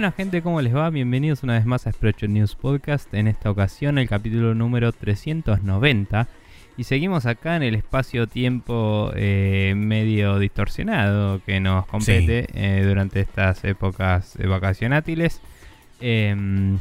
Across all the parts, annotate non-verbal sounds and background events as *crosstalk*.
Buena gente, ¿cómo les va? Bienvenidos una vez más a Spreadshot News Podcast. En esta ocasión, el capítulo número 390. Y seguimos acá en el espacio-tiempo eh, medio distorsionado que nos compete eh, durante estas épocas vacacionátiles. Em,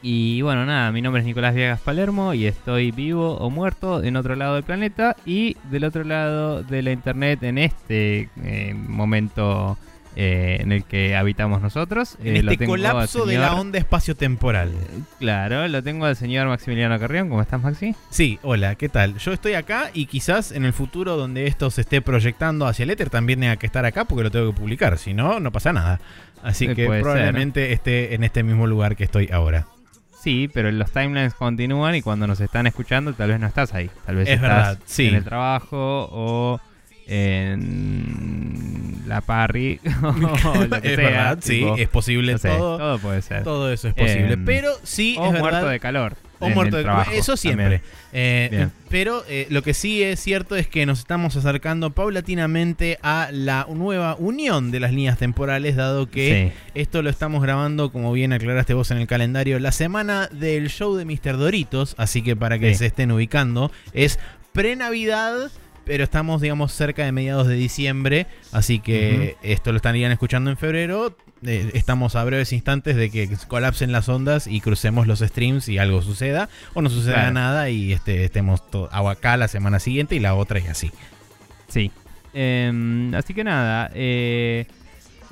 y bueno, nada, mi nombre es Nicolás Viegas Palermo y estoy vivo o muerto en otro lado del planeta y del otro lado de la internet en este eh, momento eh, en el que habitamos nosotros. En Eh, lo este tengo colapso de la onda espacio-temporal. Claro, lo tengo al señor Maximiliano Carrión. ¿Cómo estás, Maxi? Sí, hola, ¿qué tal? Yo estoy acá y quizás en el futuro donde esto se esté proyectando hacia el éter también tenga que estar acá porque lo tengo que publicar, si no, no pasa nada. Así Eh, que puede ser. probablemente esté en este mismo lugar que estoy ahora. Sí, pero los timelines continúan y cuando nos están escuchando tal vez no estás ahí. Tal vez Es estás verdad, sí. en el trabajo o en la parry *laughs* o *laughs* lo que es sea, verdad, sí, es posible no sé, todo. todo puede ser. Todo eso es posible. Pero sí, o es muerto verdad. de calor. O muerto de trabajo Eso siempre. Eh, pero eh, lo que sí es cierto es que nos estamos acercando paulatinamente a la nueva unión de las líneas temporales, dado que Sí. esto lo estamos grabando, como bien aclaraste vos en el calendario, la semana del show de Mr. Doritos. Así que para que Sí. se estén ubicando, es pre-Navidad. Pero estamos, digamos, cerca de mediados de diciembre. Así que esto lo estarían escuchando en febrero. Eh, estamos a breves instantes de que colapsen las ondas y crucemos los streams y algo suceda. O no suceda Claro. nada y este, estemos acá la semana siguiente y la otra y así. Sí. Em, así que nada, eh,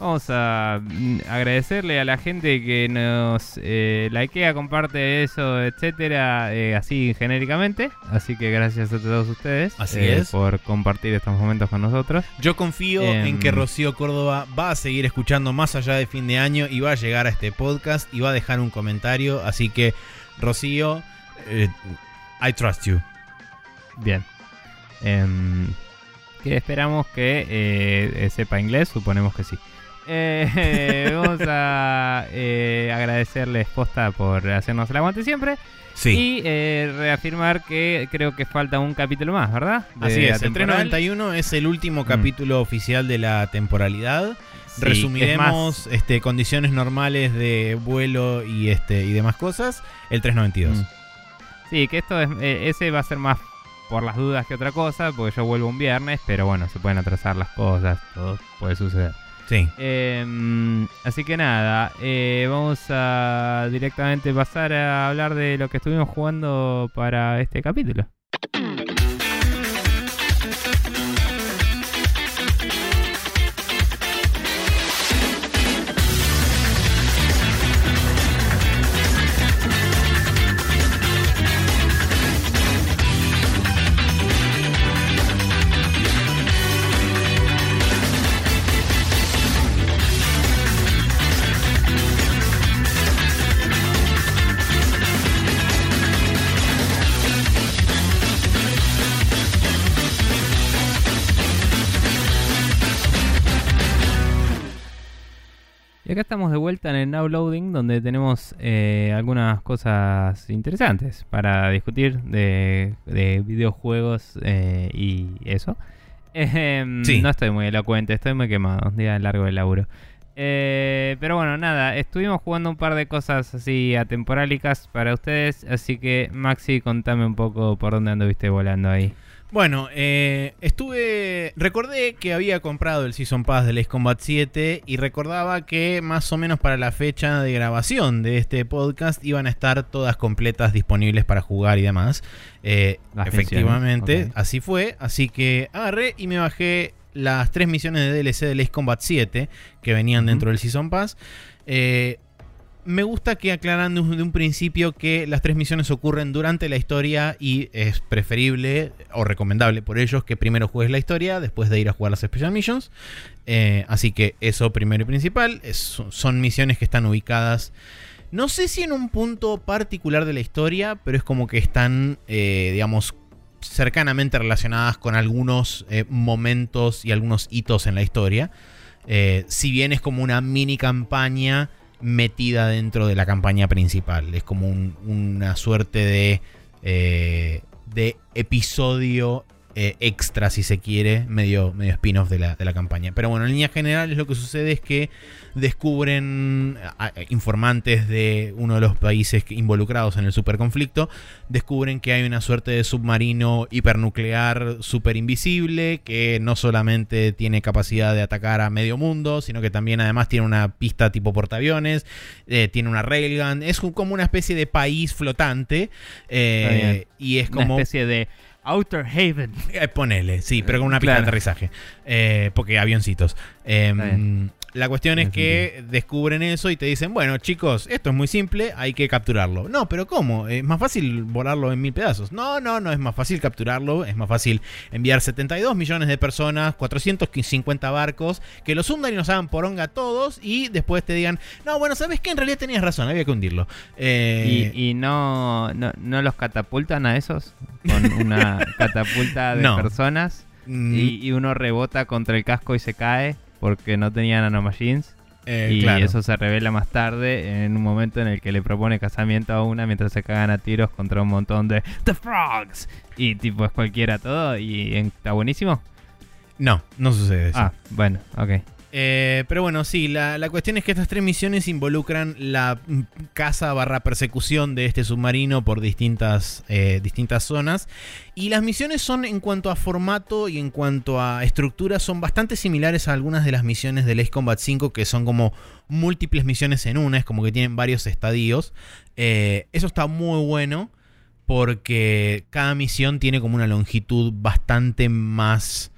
vamos a mm, agradecerle a la gente que nos eh, likea, comparte eso, etcétera, eh, así genéricamente. Así que gracias a todos ustedes Así eh, es. por compartir estos momentos con nosotros. Yo confío Em. en que Rocío Córdoba va a seguir escuchando más allá de fin de año y va a llegar a este podcast y va a dejar un comentario. Así que, Rocío, I trust you. Bien. Em, que esperamos que sepa inglés, suponemos que sí. Eh, *laughs* vamos a eh, agradecerles posta por hacernos el aguante siempre. Sí. Y eh, reafirmar que creo que falta un capítulo más, ¿verdad? De Así es, el temporal. 391 es el último Mm. capítulo oficial de la temporalidad. Sí, Resumiremos es este, condiciones normales de vuelo y, este, y demás cosas. El 392. Mm. Sí, que esto es, eh, ese va a ser más por las dudas que otra cosa, porque yo vuelvo un viernes, pero bueno, se pueden atrasar las cosas, todo puede suceder. Sí. Eh, así que nada, eh, vamos a directamente pasar a hablar de lo que estuvimos jugando para este capítulo. Acá estamos de vuelta en el Now Loading, donde tenemos eh, algunas cosas interesantes para discutir de, de videojuegos eh, y eso. Ejem, Sí. No estoy muy elocuente, estoy muy quemado, un día largo de laburo. Eh, pero bueno, nada, estuvimos jugando un par de cosas así atemporálicas para ustedes, así que Maxi, contame un poco por dónde anduviste volando ahí. Bueno, eh, estuve. Recordé que había comprado el Season Pass del Ace Combat 7 y recordaba que más o menos para la fecha de grabación de este podcast iban a estar todas completas disponibles para jugar y demás. Eh, efectivamente, así fue. Así que agarré y me bajé las tres misiones de DLC del Ace Combat 7 que venían dentro del Season Pass. Eh, me gusta que aclaran de un, principio que las tres misiones ocurren durante la historia y es preferible o recomendable por ellos que primero juegues la historia después de ir a jugar las Special Missions. Eh, así que eso primero y principal. Son misiones que están ubicadas. No sé si en un punto particular de la historia, pero es como que están, eh, digamos, cercanamente relacionadas con algunos eh, momentos y algunos hitos en la historia. Si bien es como una mini campaña metida dentro de la campaña principal. Es como un- una suerte de, eh, de episodio eh, extra, si se quiere, medio, medio spin-off de la, de la, campaña. Pero bueno, en línea general lo que sucede es que descubren informantes de uno de los países involucrados en el superconflicto, descubren que hay una suerte de submarino hipernuclear super invisible, que no solamente tiene capacidad de atacar a medio mundo, sino que también además tiene una pista tipo portaaviones, eh, tiene una railgun, es como una especie de país flotante, eh, y es como... Una especie de Outer Haven. Eh, ponele, sí, pero con una pista de aterrizaje. Eh, porque avioncitos. La cuestión es que descubren eso y te dicen, bueno chicos, esto es muy simple, hay que capturarlo. No, pero ¿cómo? Es más fácil volarlo en mil pedazos. No, no, no es más fácil capturarlo, es más fácil enviar 72 millones de personas, 450 barcos, que los hundan y nos hagan poronga a todos y después te digan, no, bueno, ¿sabes qué? En realidad tenías razón, había que hundirlo. Eh, ¿Y, no, no, los catapultan a esos? Con una *laughs* catapulta de personas mm. y uno rebota contra el casco y se cae porque no tenía nanomachines. Eh, y eso se revela más tarde en un momento en el que le propone casamiento a una mientras se cagan a tiros contra un montón de The Frogs. Y tipo es cualquiera todo y está buenísimo. No, no sucede eso. Ah, bueno, ok. Eh, pero bueno, sí, la, cuestión es que estas tres misiones involucran la caza barra persecución de este submarino por distintas, eh, distintas zonas. Y las misiones son en cuanto a formato y en cuanto a estructura son bastante similares a algunas de las misiones del Ace Combat 5 que son como múltiples misiones en una, es como que tienen varios estadios. Eh, eso está muy bueno porque cada misión tiene como una longitud bastante más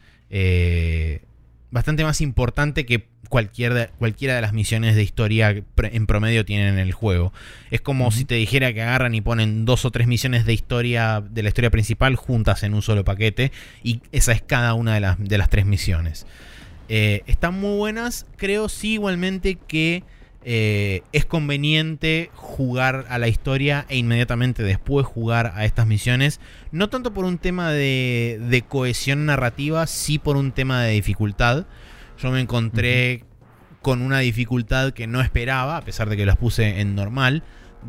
bastante más importante que cualquier, cualquiera de las misiones de historia en promedio tienen en el juego. Es como si te dijera que agarran y ponen dos o tres misiones de historia de la historia principal juntas en un solo paquete y esa es cada una de las, de las tres misiones. Eh, están muy buenas, creo sí igualmente que eh, es conveniente jugar a la historia e inmediatamente después jugar a estas misiones. No tanto por un tema de, cohesión narrativa, sí por un tema de dificultad. Yo me encontré con una dificultad que no esperaba, a pesar de que las puse en normal,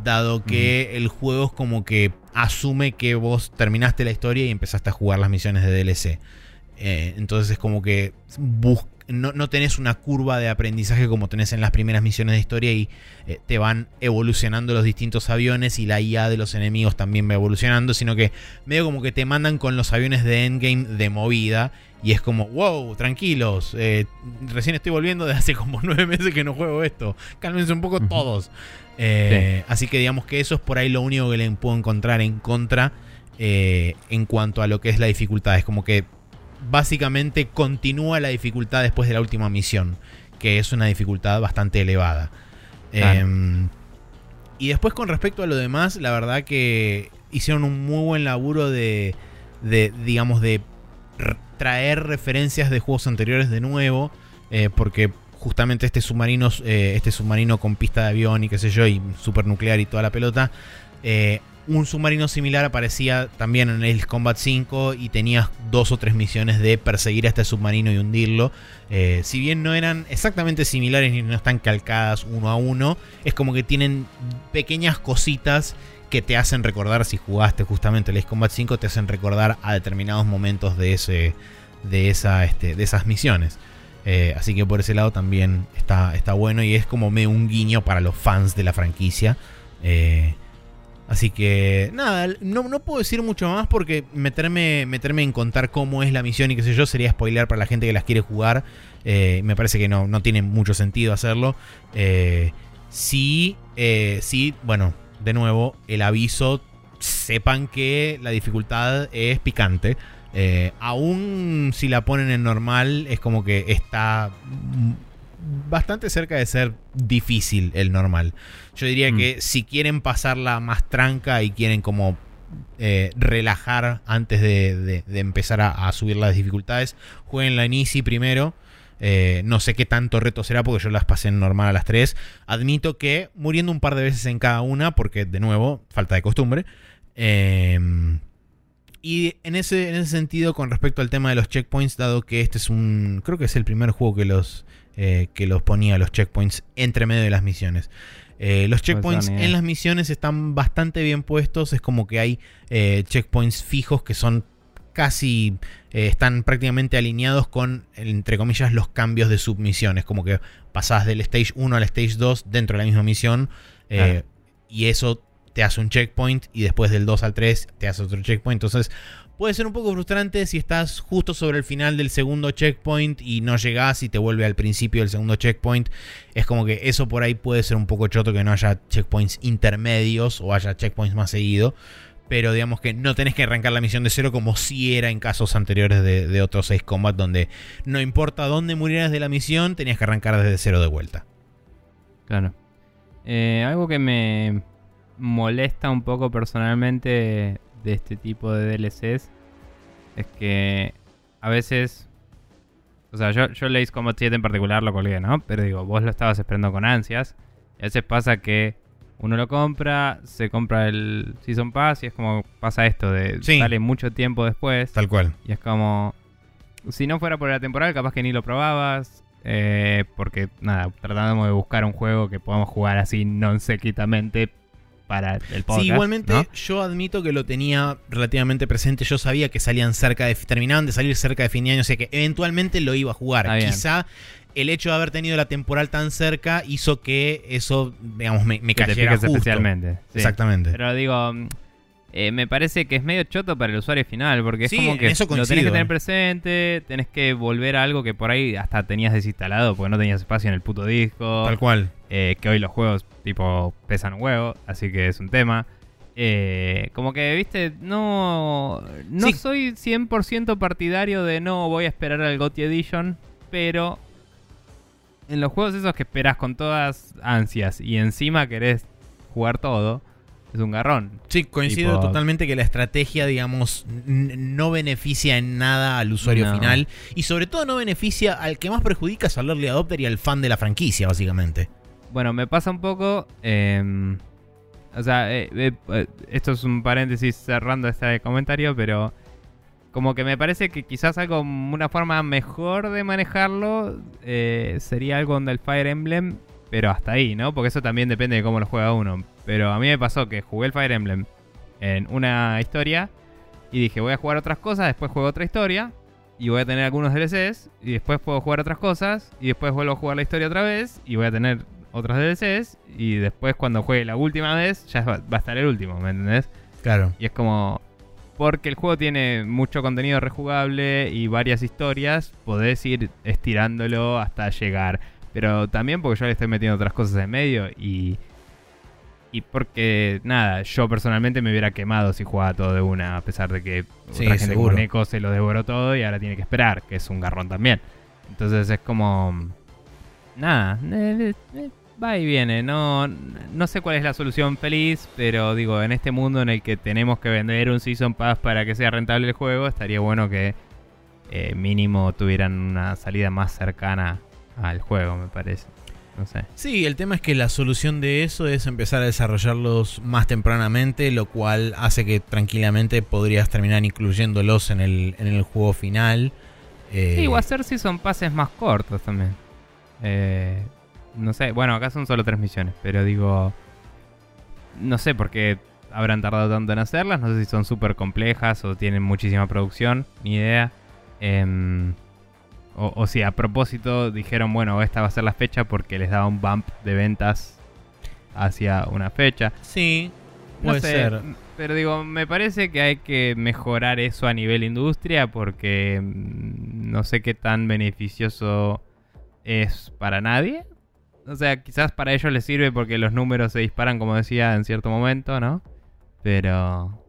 dado que el juego es como que asume que vos terminaste la historia y empezaste a jugar las misiones de DLC. Eh, entonces es como que busca no, tenés una curva de aprendizaje como tenés en las primeras misiones de historia y eh, te van evolucionando los distintos aviones y la IA de los enemigos también va evolucionando, sino que medio como que te mandan con los aviones de Endgame de movida y es como, wow, tranquilos, eh, recién estoy volviendo de hace como *laughs* nueve meses que no juego esto, cálmense un poco todos. Eh, así que digamos que eso es por ahí lo único que le puedo encontrar en contra en cuanto a lo que es la dificultad. Es como que básicamente continúa la dificultad después de la última misión, que es una dificultad bastante elevada. Em, y después con respecto a lo demás, la verdad que hicieron un muy buen laburo de, de digamos, de traer referencias de juegos anteriores de nuevo, eh, porque justamente este submarino, eh, este submarino con pista de avión y qué sé yo, y supernuclear y toda la pelota, eh, un submarino similar aparecía también en el Combat 5 y tenías dos o tres misiones de perseguir a este submarino y hundirlo. Eh, si bien no eran exactamente similares ni no están calcadas uno a uno, es como que tienen pequeñas cositas que te hacen recordar, si jugaste justamente el Ace Combat 5, te hacen recordar a determinados momentos de, ese, de, esa, este, de esas misiones. Eh, así que por ese lado también está, está bueno y es como un guiño para los fans de la franquicia. Eh, Así que nada, no, no, puedo decir mucho más porque meterme, meterme en contar cómo es la misión y qué sé yo sería spoiler para la gente que las quiere jugar. Eh, me parece que no, no tiene mucho sentido hacerlo. Eh, sí, eh, sí, bueno, de nuevo, el aviso, sepan que la dificultad es picante. aún si la ponen en normal, es como que está bastante cerca de ser difícil el normal. Yo diría mm. que si quieren pasarla más tranca y quieren como eh, relajar antes de, empezar a, subir las dificultades, jueguenla en Easy primero. Eh, no sé qué tanto reto será porque yo las pasé en normal a las 3. Admito que muriendo un par de veces en cada una, porque de nuevo, falta de costumbre. Em, y en ese, en ese sentido, con respecto al tema de los checkpoints, dado que este es un. Creo que es el primer juego que los, eh, que los ponía los checkpoints entre medio de las misiones. Eh, los pues checkpoints en las misiones están bastante bien puestos. Es como que hay eh, checkpoints fijos que son casi están prácticamente alineados con, entre comillas, los cambios de submisiones. Como que pasás del stage 1 al stage 2 dentro de la misma misión. Claro. Y eso te hace un checkpoint. Y después del 2 al 3 te hace otro checkpoint. Entonces puede ser un poco frustrante si estás justo sobre el final del segundo checkpoint y no llegás y te vuelve al principio del segundo checkpoint. Es como que eso por ahí puede ser un poco choto que no haya checkpoints intermedios o haya checkpoints más seguido. Pero digamos que no tenés que arrancar la misión de cero como si era en casos anteriores de, otros 6 combat donde no importa dónde murieras de la misión, tenías que arrancar desde cero de vuelta. Claro. Eh, algo que me molesta un poco personalmente de este tipo de DLCs es que a veces. O sea, yo, yo el Ace Combat 7 en particular lo colgué, ¿no? Pero digo, vos lo estabas esperando con ansias. Y a veces pasa que uno lo compra, se compra el Season Pass y es como pasa esto de Sí. sale mucho tiempo después. Tal cual. Y es como. Si no fuera por la temporal, capaz que ni lo probabas. eh, porque, nada, tratamos de buscar un juego que podamos jugar así non sequitamente para el podcast. Sí, igualmente ¿no? yo admito que lo tenía relativamente presente. Yo sabía que salían cerca de. terminaban de salir cerca de fin de año. O sea que eventualmente lo iba a jugar. Quizá el hecho de haber tenido la temporal tan cerca hizo que eso, digamos, me, me cayera justo. especialmente. sí. Exactamente. Pero digo, eh, me parece que es medio choto para el usuario final, porque es Sí, como en que eso lo tenés coincido. que tener presente, tenés que volver a algo que por ahí hasta tenías desinstalado porque no tenías espacio en el puto disco. Tal cual. Eh, que hoy los juegos tipo pesan un huevo, así que es un tema. Eh, como que, viste, no, no Sí. soy 100% partidario de no voy a esperar al GOTY Edition, pero en los juegos esos que esperas con todas ansias y encima querés jugar todo, es un garrón. Sí, coincido Tipo- totalmente que la estrategia, digamos, no beneficia en nada al usuario No. final. Y sobre todo no beneficia al que más perjudica es al early adopter y al fan de la franquicia, básicamente. Bueno, me pasa un poco. eh, o sea, eh, eh, eh, esto es un paréntesis cerrando este comentario, pero como que me parece que quizás algo, una forma mejor de manejarlo sería algo donde el Fire Emblem, pero hasta ahí, ¿no? Porque eso también depende de cómo lo juega uno. Pero a mí me pasó que jugué el Fire Emblem en una historia y dije, voy a jugar otras cosas, después juego otra historia y voy a tener algunos DLCs y después puedo jugar otras cosas y después vuelvo a jugar la historia otra vez y voy a tener otros DLCs y después cuando juegue la última vez ya va, va a estar el último, ¿me entendés? Claro. Y es como porque el juego tiene mucho contenido rejugable y varias historias, podés ir estirándolo hasta llegar. Pero también porque yo le estoy metiendo otras cosas en medio y y porque nada, yo personalmente me hubiera quemado si jugaba todo de una, a pesar de que Sí, otra gente como Neko se lo devoró todo y ahora tiene que esperar, que es un garrón también. Entonces es como nada, eh, eh, va y viene, no no sé cuál es la solución feliz, pero digo, en este mundo en el que tenemos que vender un Season Pass para que sea rentable el juego, estaría bueno que eh, mínimo tuvieran una salida más cercana al juego, me parece. No sé. Sí, el tema es que la solución de eso es empezar a desarrollarlos más tempranamente, lo cual hace que tranquilamente podrías terminar incluyéndolos en el, en el juego final. Eh, Sí, o hacer Season Passes más cortos también. Eh, no sé, bueno, acá son solo tres misiones, pero digo. No sé por qué habrán tardado tanto en hacerlas. No sé si son súper complejas o tienen muchísima producción, ni idea. Em, o, o si a propósito dijeron, bueno, esta va a ser la fecha porque les daba un bump de ventas hacia una fecha. Sí, No puede sé, ser. Pero digo, me parece que hay que mejorar eso a nivel industria porque mm, no sé qué tan beneficioso es para nadie. O sea, quizás para ellos les sirve porque los números se disparan, como decía, en cierto momento, ¿no? Pero...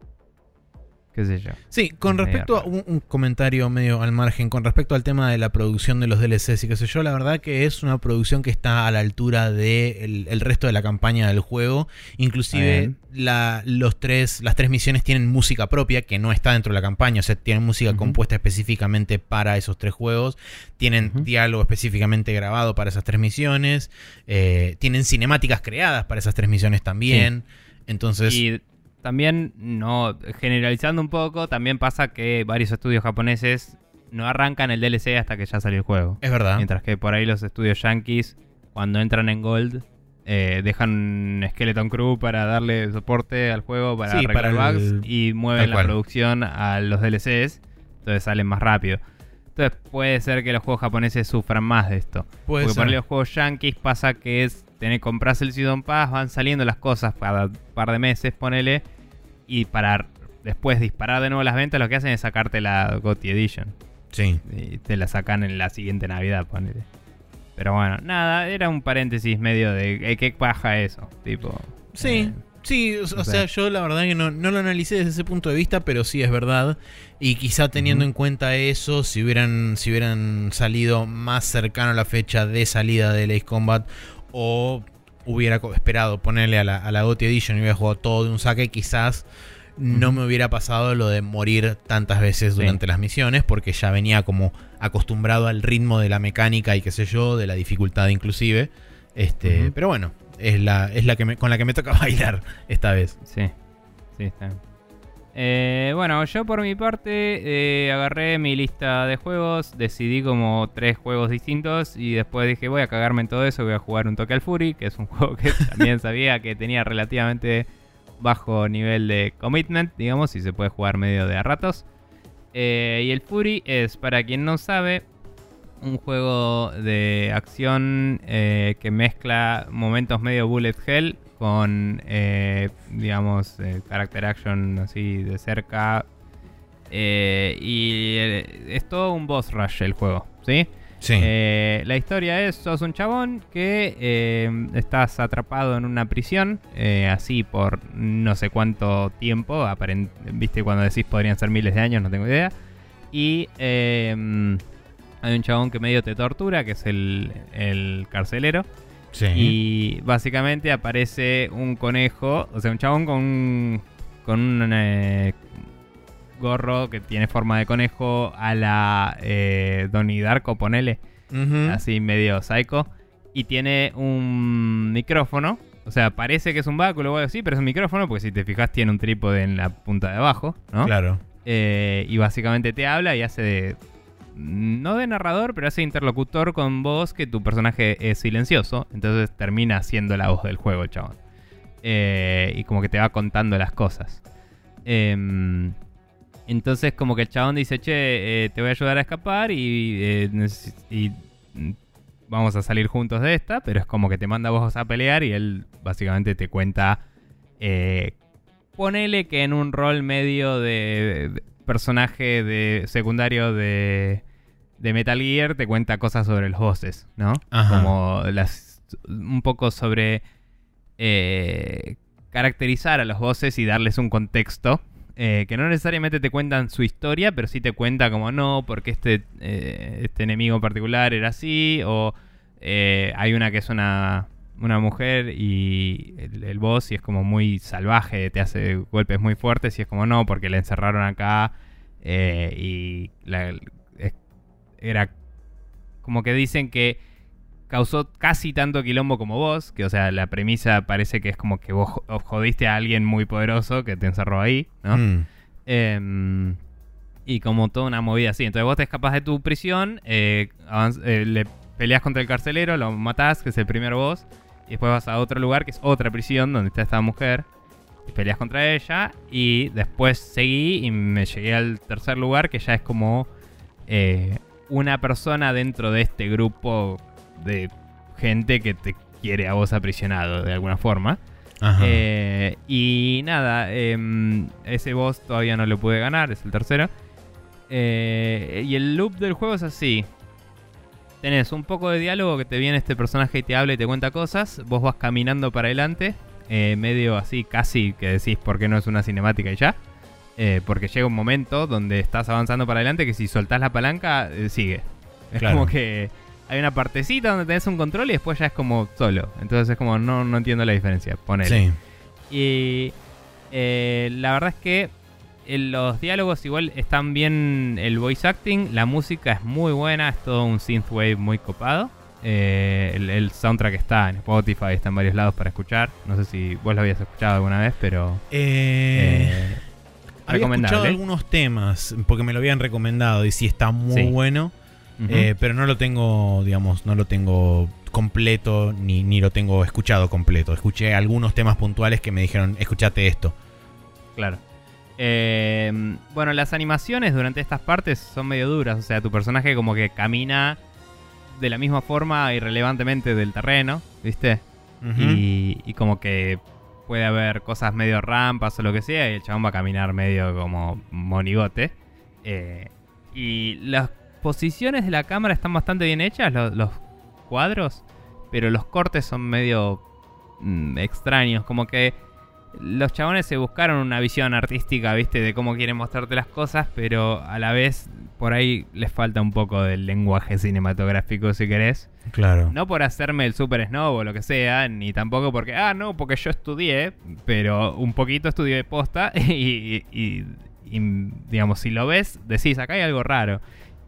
qué sé yo. Sí, con respecto a un, un comentario medio al margen, con respecto al tema de la producción de los DLCs y qué sé yo, la verdad que es una producción que está a la altura del el resto de la campaña del juego. Inclusive la, los tres, las tres misiones tienen música propia que no está dentro de la campaña, o sea, tienen música compuesta específicamente para esos tres juegos, tienen diálogo específicamente grabado para esas tres misiones, eh, tienen cinemáticas creadas para esas tres misiones también. Entonces, Y también, no generalizando un poco, también pasa que varios estudios japoneses no arrancan el DLC hasta que ya salió el juego. es verdad. Mientras que por ahí los estudios yankees, cuando entran en Gold, eh, dejan un Skeleton Crew para darle soporte al juego, para Sí, arreglar para el- bugs y mueven la producción a los DLCs. entonces salen más rápido. Entonces puede ser que los juegos japoneses sufran más de esto. Puede Porque ser. para los juegos yankees pasa que es, tenés, compras el Season Pass, van saliendo las cosas cada par de meses, ponele, y para después disparar de nuevo las ventas, lo que hacen es sacarte la GOTY Edition. Sí. Y te la sacan en la siguiente Navidad, ponele. Pero bueno, nada, era un paréntesis medio de eh, qué paja eso, tipo. Sí, eh, sí, o, sea, sea- yo la verdad que no, no lo analicé desde ese punto de vista, pero sí es verdad. Y quizá teniendo en cuenta eso, si hubieran, si hubieran salido más cercano a la fecha de salida del Ace Combat, o hubiera esperado ponerle a la, a la GOTY Edition y hubiera jugado todo de un saque, quizás no me hubiera pasado lo de morir tantas veces Sí. durante las misiones, porque ya venía como acostumbrado al ritmo de la mecánica y qué sé yo, de la dificultad inclusive. Este, pero bueno, es la, es la que me- con la que me toca *laughs* bailar esta vez. Sí, sí, está bien. Eh, bueno, yo por mi parte eh, agarré mi lista de juegos, decidí como tres juegos distintos y después dije voy a cagarme en todo eso, voy a jugar un toque al Fury, que es un *laughs* juego que también sabía que tenía relativamente bajo nivel de commitment, digamos, y se puede jugar medio de a ratos. Eh, y el Fury es, para quien no sabe, un juego de acción que mezcla momentos medio bullet hell con, eh, digamos, eh, character action así de cerca. Eh, y eh, es todo un boss rush el juego, ¿sí? Sí. La historia es, sos un chabón que estás atrapado en una prisión, así por no sé cuánto tiempo, aparent- viste cuando decís podrían ser miles de años, no tengo idea. Y hay un chabón que medio te tortura, que es el, el carcelero. Sí. Y básicamente aparece un conejo, o sea, un chabón con un, con un eh, gorro que tiene forma de conejo a la eh, Donnie Darko, ponele, así medio psycho. Y tiene un micrófono, o sea, parece que es un báculo o algo así, pero es un micrófono porque si te fijas tiene un trípode en la punta de abajo, ¿no? Claro. Eh, y básicamente te habla y hace de. No de narrador, pero hace interlocutor con vos que tu personaje es silencioso. Entonces termina siendo la voz del juego, chabón. Eh, y como que te va contando las cosas. Em, entonces, como que el chabón dice: Che, eh, te voy a ayudar a escapar y, eh, mm, vamos a salir juntos de esta. Pero es como que te manda vos a pelear y él básicamente te cuenta. ponele que en un rol medio de, de personaje de secundario de, de Metal Gear te cuenta cosas sobre los bosses, ¿no? Ajá. Como las un poco sobre eh, caracterizar a los bosses y darles un contexto. eh, que no necesariamente te cuentan su historia, pero sí te cuenta como no, porque este, eh, este enemigo en particular era así, o eh, hay una que es una, una mujer y el, el boss y es como muy salvaje, te hace golpes muy fuertes y es como no, porque la encerraron acá eh, y la- era como que dicen que causó casi tanto quilombo como vos, que o sea, la premisa parece que es como que vos jo- jodiste a alguien muy poderoso que te encerró ahí, ¿no? Mm. Em, y como toda una movida así. Entonces vos te escapas de tu prisión, eh, eh, le peleas contra el carcelero, lo matás, que es el primer boss, y después vas a otro lugar, que es otra prisión, donde está esta mujer, y peleas contra ella, y después seguí y me llegué al tercer lugar, que ya es como eh, una persona dentro de este grupo de gente que te quiere a vos aprisionado de alguna forma. Ajá. Eh, y nada, em, ese boss todavía no lo pude ganar, es el tercero. Eh, y el loop del juego es así. Tenés un poco de diálogo que te viene este personaje y te habla y te cuenta cosas. Vos vas caminando para adelante, eh, medio así, casi que decís por qué no es una cinemática y ya. Eh, porque llega un momento donde estás avanzando para adelante que si soltás la palanca, eh, sigue. Es Claro. como que hay una partecita donde tenés un control y después ya es como solo. Entonces es como, no, no entiendo la diferencia. Ponele. sí. Y eh, la verdad es que los diálogos igual están bien, el voice acting, la música es muy buena, es todo un synthwave muy copado. Eh, el, el soundtrack está en Spotify, está en varios lados para escuchar. No sé si vos lo habías escuchado alguna vez, pero... Eh, había escuchado algunos temas porque me lo habían recomendado y sí está muy Sí. bueno. Eh, pero no lo tengo, digamos, no lo tengo completo ni, ni lo tengo escuchado completo. Escuché algunos temas puntuales que me dijeron, escuchate esto. Claro. Eh, bueno, las animaciones durante estas partes son medio duras. O sea, tu personaje como que camina de la misma forma irrelevantemente del terreno, ¿viste? Y como que puede haber cosas medio rampas o lo que sea, y el chabón va a caminar medio como monigote. Eh, y las posiciones de la cámara están bastante bien hechas, lo- los, cuadros, pero los cortes son medio mm, extraños, como que los chabones se buscaron una visión artística, viste, de cómo quieren mostrarte las cosas, pero a la vez por ahí les falta un poco del lenguaje cinematográfico, si querés. Claro. No por hacerme el super snob o lo que sea, ni tampoco porque, ah, no, porque yo estudié, pero un poquito estudié de posta *laughs* y, y- y, digamos, si lo ves, decís, acá hay algo raro.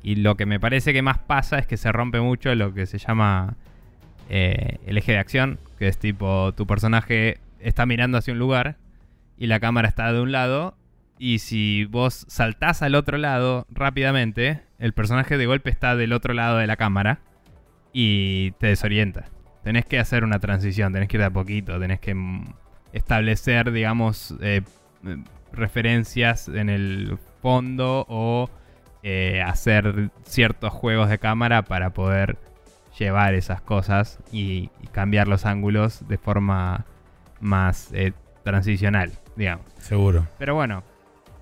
Y lo que me parece que más pasa es que se rompe mucho lo que se llama eh, el eje de acción, que es tipo, tu personaje está mirando hacia un lugar y la cámara está de un lado. Y si vos saltás al otro lado rápidamente, el personaje de golpe está del otro lado de la cámara y te desorienta. Tenés que hacer una transición, tenés que ir de a poquito, tenés que mm, establecer, digamos, eh, referencias en el fondo o eh, hacer ciertos juegos de cámara para poder llevar esas cosas y cambiar los ángulos de forma más eh, transicional, digamos. Seguro. Pero bueno,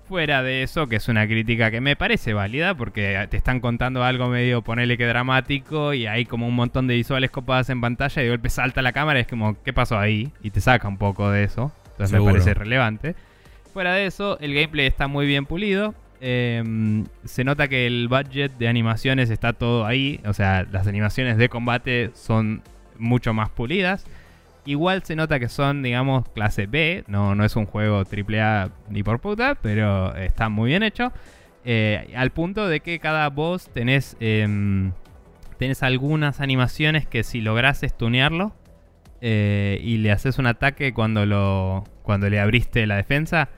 fuera de eso, que es una crítica que me parece válida, porque te están contando algo medio, ponele que dramático, y hay como un montón de visuales copadas en pantalla, y de golpe salta la cámara y es como, ¿qué pasó ahí? Y te saca un poco de eso. Entonces Seguro. me parece relevante. Fuera de eso, el gameplay está muy bien pulido. Eh, se nota que el budget de animaciones está todo ahí. O sea, las animaciones de combate son mucho más pulidas. Igual se nota que son, digamos, clase B. No, no es un juego AAA ni por puta, pero está muy bien hecho. Eh, al punto de que cada boss tenés, em, tenés algunas animaciones que si lográs stunearlo eh, y le haces un ataque cuando, lo, cuando le abriste la defensa,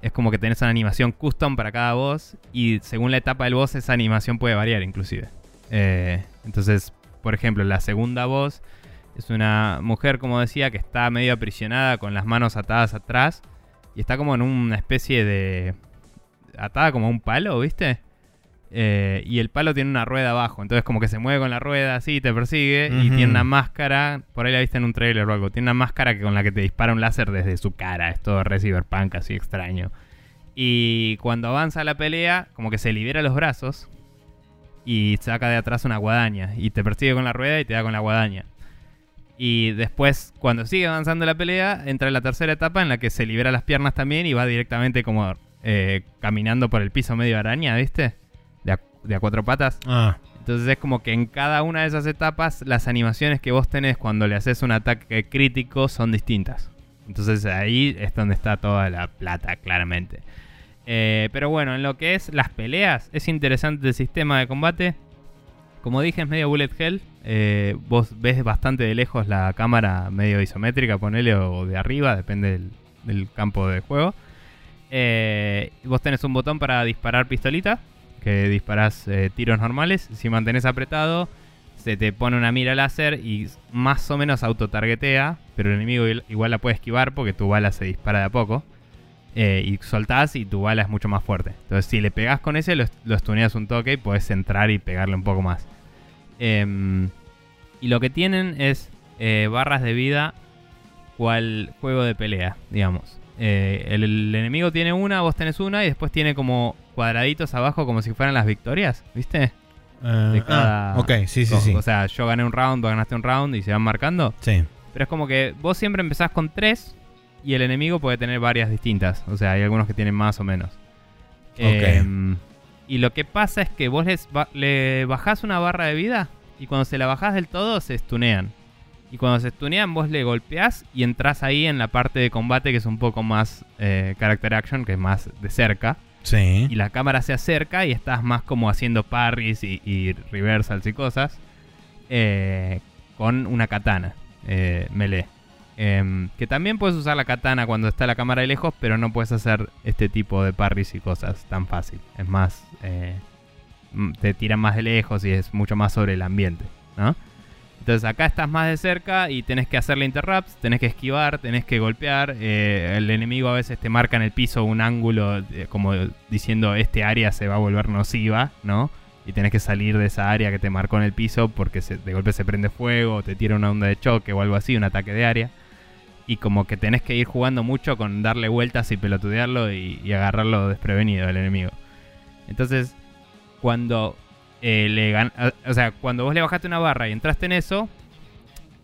es como que tenés una animación custom para cada boss y según la etapa del boss esa animación puede variar inclusive. Eh, entonces, por ejemplo, la segunda voz es una mujer, como decía, que está medio aprisionada con las manos atadas atrás y está como en una especie de... atada como a un palo, ¿viste? Eh, y el palo tiene una rueda abajo, entonces como que se mueve con la rueda así, te persigue y tiene una máscara, por ahí la viste en un trailer o algo, tiene una máscara que con la que te dispara un láser desde su cara, es todo re cyberpunk así extraño. Y cuando avanza la pelea, como que se libera los brazos y saca de atrás una guadaña y te persigue con la rueda y te da con la guadaña. Y después, cuando sigue avanzando la pelea, entra la tercera etapa en la que se libera las piernas también y va directamente como eh, caminando por el piso medio araña, ¿viste? De a, de a cuatro patas. Ah, Entonces es como que en cada una de esas etapas las animaciones que vos tenés cuando le haces un ataque crítico son distintas. Entonces ahí es donde está toda la plata, claramente. Eh, pero bueno, en lo que es las peleas, es interesante el sistema de combate. Como dije, es medio bullet hell. Eh, vos ves bastante de lejos la cámara medio isométrica, ponele, o de arriba, depende del, campo de juego. Eh, vos tenés un botón para disparar pistolita, que disparás eh, tiros normales. Si mantenés apretado, se te pone una mira láser y más o menos autotargetea, pero el enemigo igual la puede esquivar porque tu bala se dispara de a poco. Y soltás y tu bala es mucho más fuerte. Entonces, si le pegás con ese, lo, lo stuneas un toque y puedes entrar y pegarle un poco más. Em, y lo que tienen es eh, barras de vida, cual juego de pelea, digamos. Eh, el, el enemigo tiene una, vos tenés una, y después tiene como cuadraditos abajo, como si fueran las victorias, ¿viste? eh, De cada- ah, ok, sí, sí, O- sí. O sea, yo gané un round, vos ganaste un round y se van marcando. sí. Pero es como que vos siempre empezás con tres y el enemigo puede tener varias distintas. O sea, hay algunos que tienen más o menos. Em, y lo que pasa es que vos les ba- le bajás una barra de vida y cuando se la bajás del todo se stunean. Y cuando se stunean vos le golpeás y entras ahí en la parte de combate que es un poco más eh, character action, que es más de cerca. Sí. Y la cámara se acerca y estás más como haciendo parries y, y reversals y cosas. eh, con una katana eh, melee. Em, que también puedes usar la katana cuando está la cámara de lejos, pero no puedes hacer este tipo de parries y cosas tan fácil. Es más, eh, mm, te tiran más de lejos y es mucho más sobre el ambiente, ¿no? Entonces acá estás más de cerca y tenés que hacerle interrupts, tenés que esquivar, tenés que golpear. eh, el enemigo a veces te marca en el piso un ángulo eh, como diciendo este área se va a volver nociva, ¿no? Y tenés que salir de esa área que te marcó en el piso porque de golpe se prende fuego, te tira una onda de choque o algo así, un ataque de área. Y como que tenés que ir jugando mucho con darle vueltas y pelotudearlo y, y agarrarlo desprevenido al enemigo. Entonces, cuando eh, le gan- o sea, cuando vos le bajaste una barra y entraste en eso,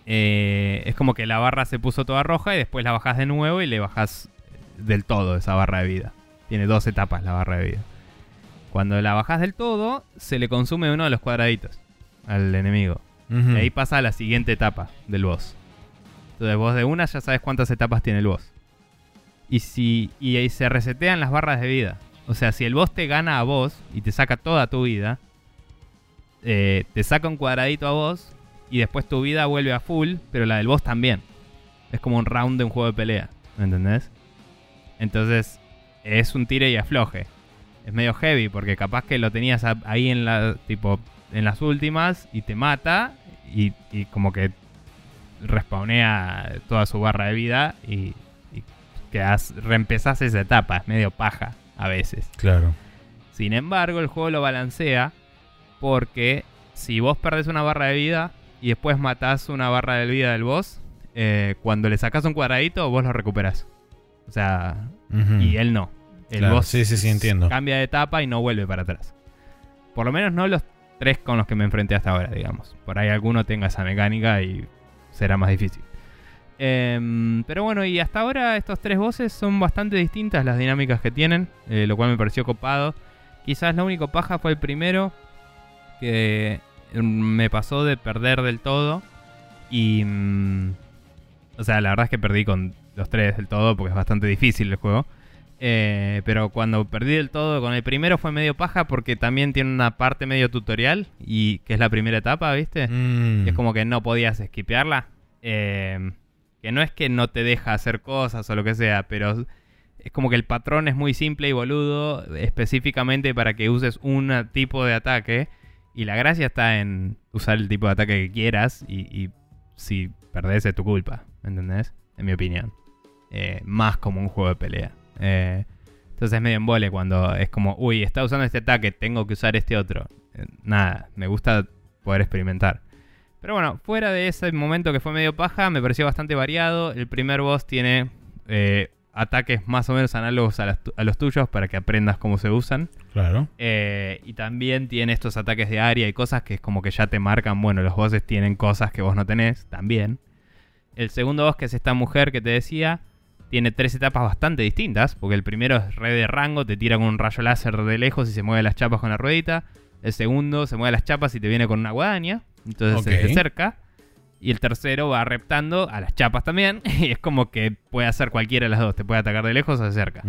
eh, es como que la barra se puso toda roja y después la bajás de nuevo y le bajás del todo esa barra de vida. Tiene dos etapas la barra de vida. Cuando la bajás del todo, se le consume uno de los cuadraditos al enemigo. Y ahí pasa a la siguiente etapa del boss. Entonces vos de una ya sabes cuántas etapas tiene el boss. Y si y se resetean las barras de vida. O sea, si el boss te gana a vos y te saca toda tu vida, eh, te saca un cuadradito a vos y después tu vida vuelve a full, pero la del boss también. Es como un round de un juego de pelea, ¿me entendés? Entonces es un tire y afloje. Es medio heavy porque capaz que lo tenías ahí en la tipo en las últimas y te mata y, y como que respawnea toda su barra de vida y, y quedás, reempezás esa etapa, es medio paja a veces. Claro. Sin embargo, el juego lo balancea porque si vos perdés una barra de vida y después matás una barra de vida del boss, eh, cuando le sacás un cuadradito, vos lo recuperás. O sea, y él no. El Claro, boss sí, sí, sí, entiendo. cambia de etapa y no vuelve para atrás. Por lo menos no los tres con los que me enfrenté hasta ahora, digamos. Por ahí alguno tenga esa mecánica y será más difícil. Em, pero bueno, y hasta ahora estos tres bosses son bastante distintas las dinámicas que tienen, eh, lo cual me pareció copado. Quizás la única paja fue el primero, que mm, me pasó de perder del todo. Y... mm, o sea, la verdad es que perdí con los tres del todo porque es bastante difícil el juego. Eh, pero cuando perdí del todo con el primero fue medio paja porque también tiene una parte medio tutorial y que es la primera etapa, ¿viste? Mm. Que es como que no podías esquipearla. Eh, que no es que no te deja hacer cosas o lo que sea, pero es como que el patrón es muy simple y boludo, específicamente para que uses un tipo de ataque. Y la gracia está en usar el tipo de ataque que quieras y, y si perdés es tu culpa, ¿me entendés? En mi opinión. Eh, más como un juego de pelea. Eh, entonces es medio embole cuando es como, uy, está usando este ataque, tengo que usar este otro. Eh, nada, me gusta poder experimentar. Pero bueno, fuera de ese momento que fue medio paja, me pareció bastante variado. El primer boss tiene eh, ataques más o menos análogos a, las tu- a los tuyos para que aprendas cómo se usan. Claro. Eh, y también tiene estos ataques de área y cosas que es como que ya te marcan, bueno, los bosses tienen cosas que vos no tenés, también. El segundo boss, que es esta mujer que te decía, tiene tres etapas bastante distintas, porque el primero es red de rango, te tira con un rayo láser de lejos y se mueve las chapas con la ruedita. El segundo se mueve las chapas y te viene con una guadaña, entonces Ok. es de cerca. Y el tercero va reptando a las chapas también, *laughs* y es como que puede hacer cualquiera de las dos, te puede atacar de lejos o de cerca.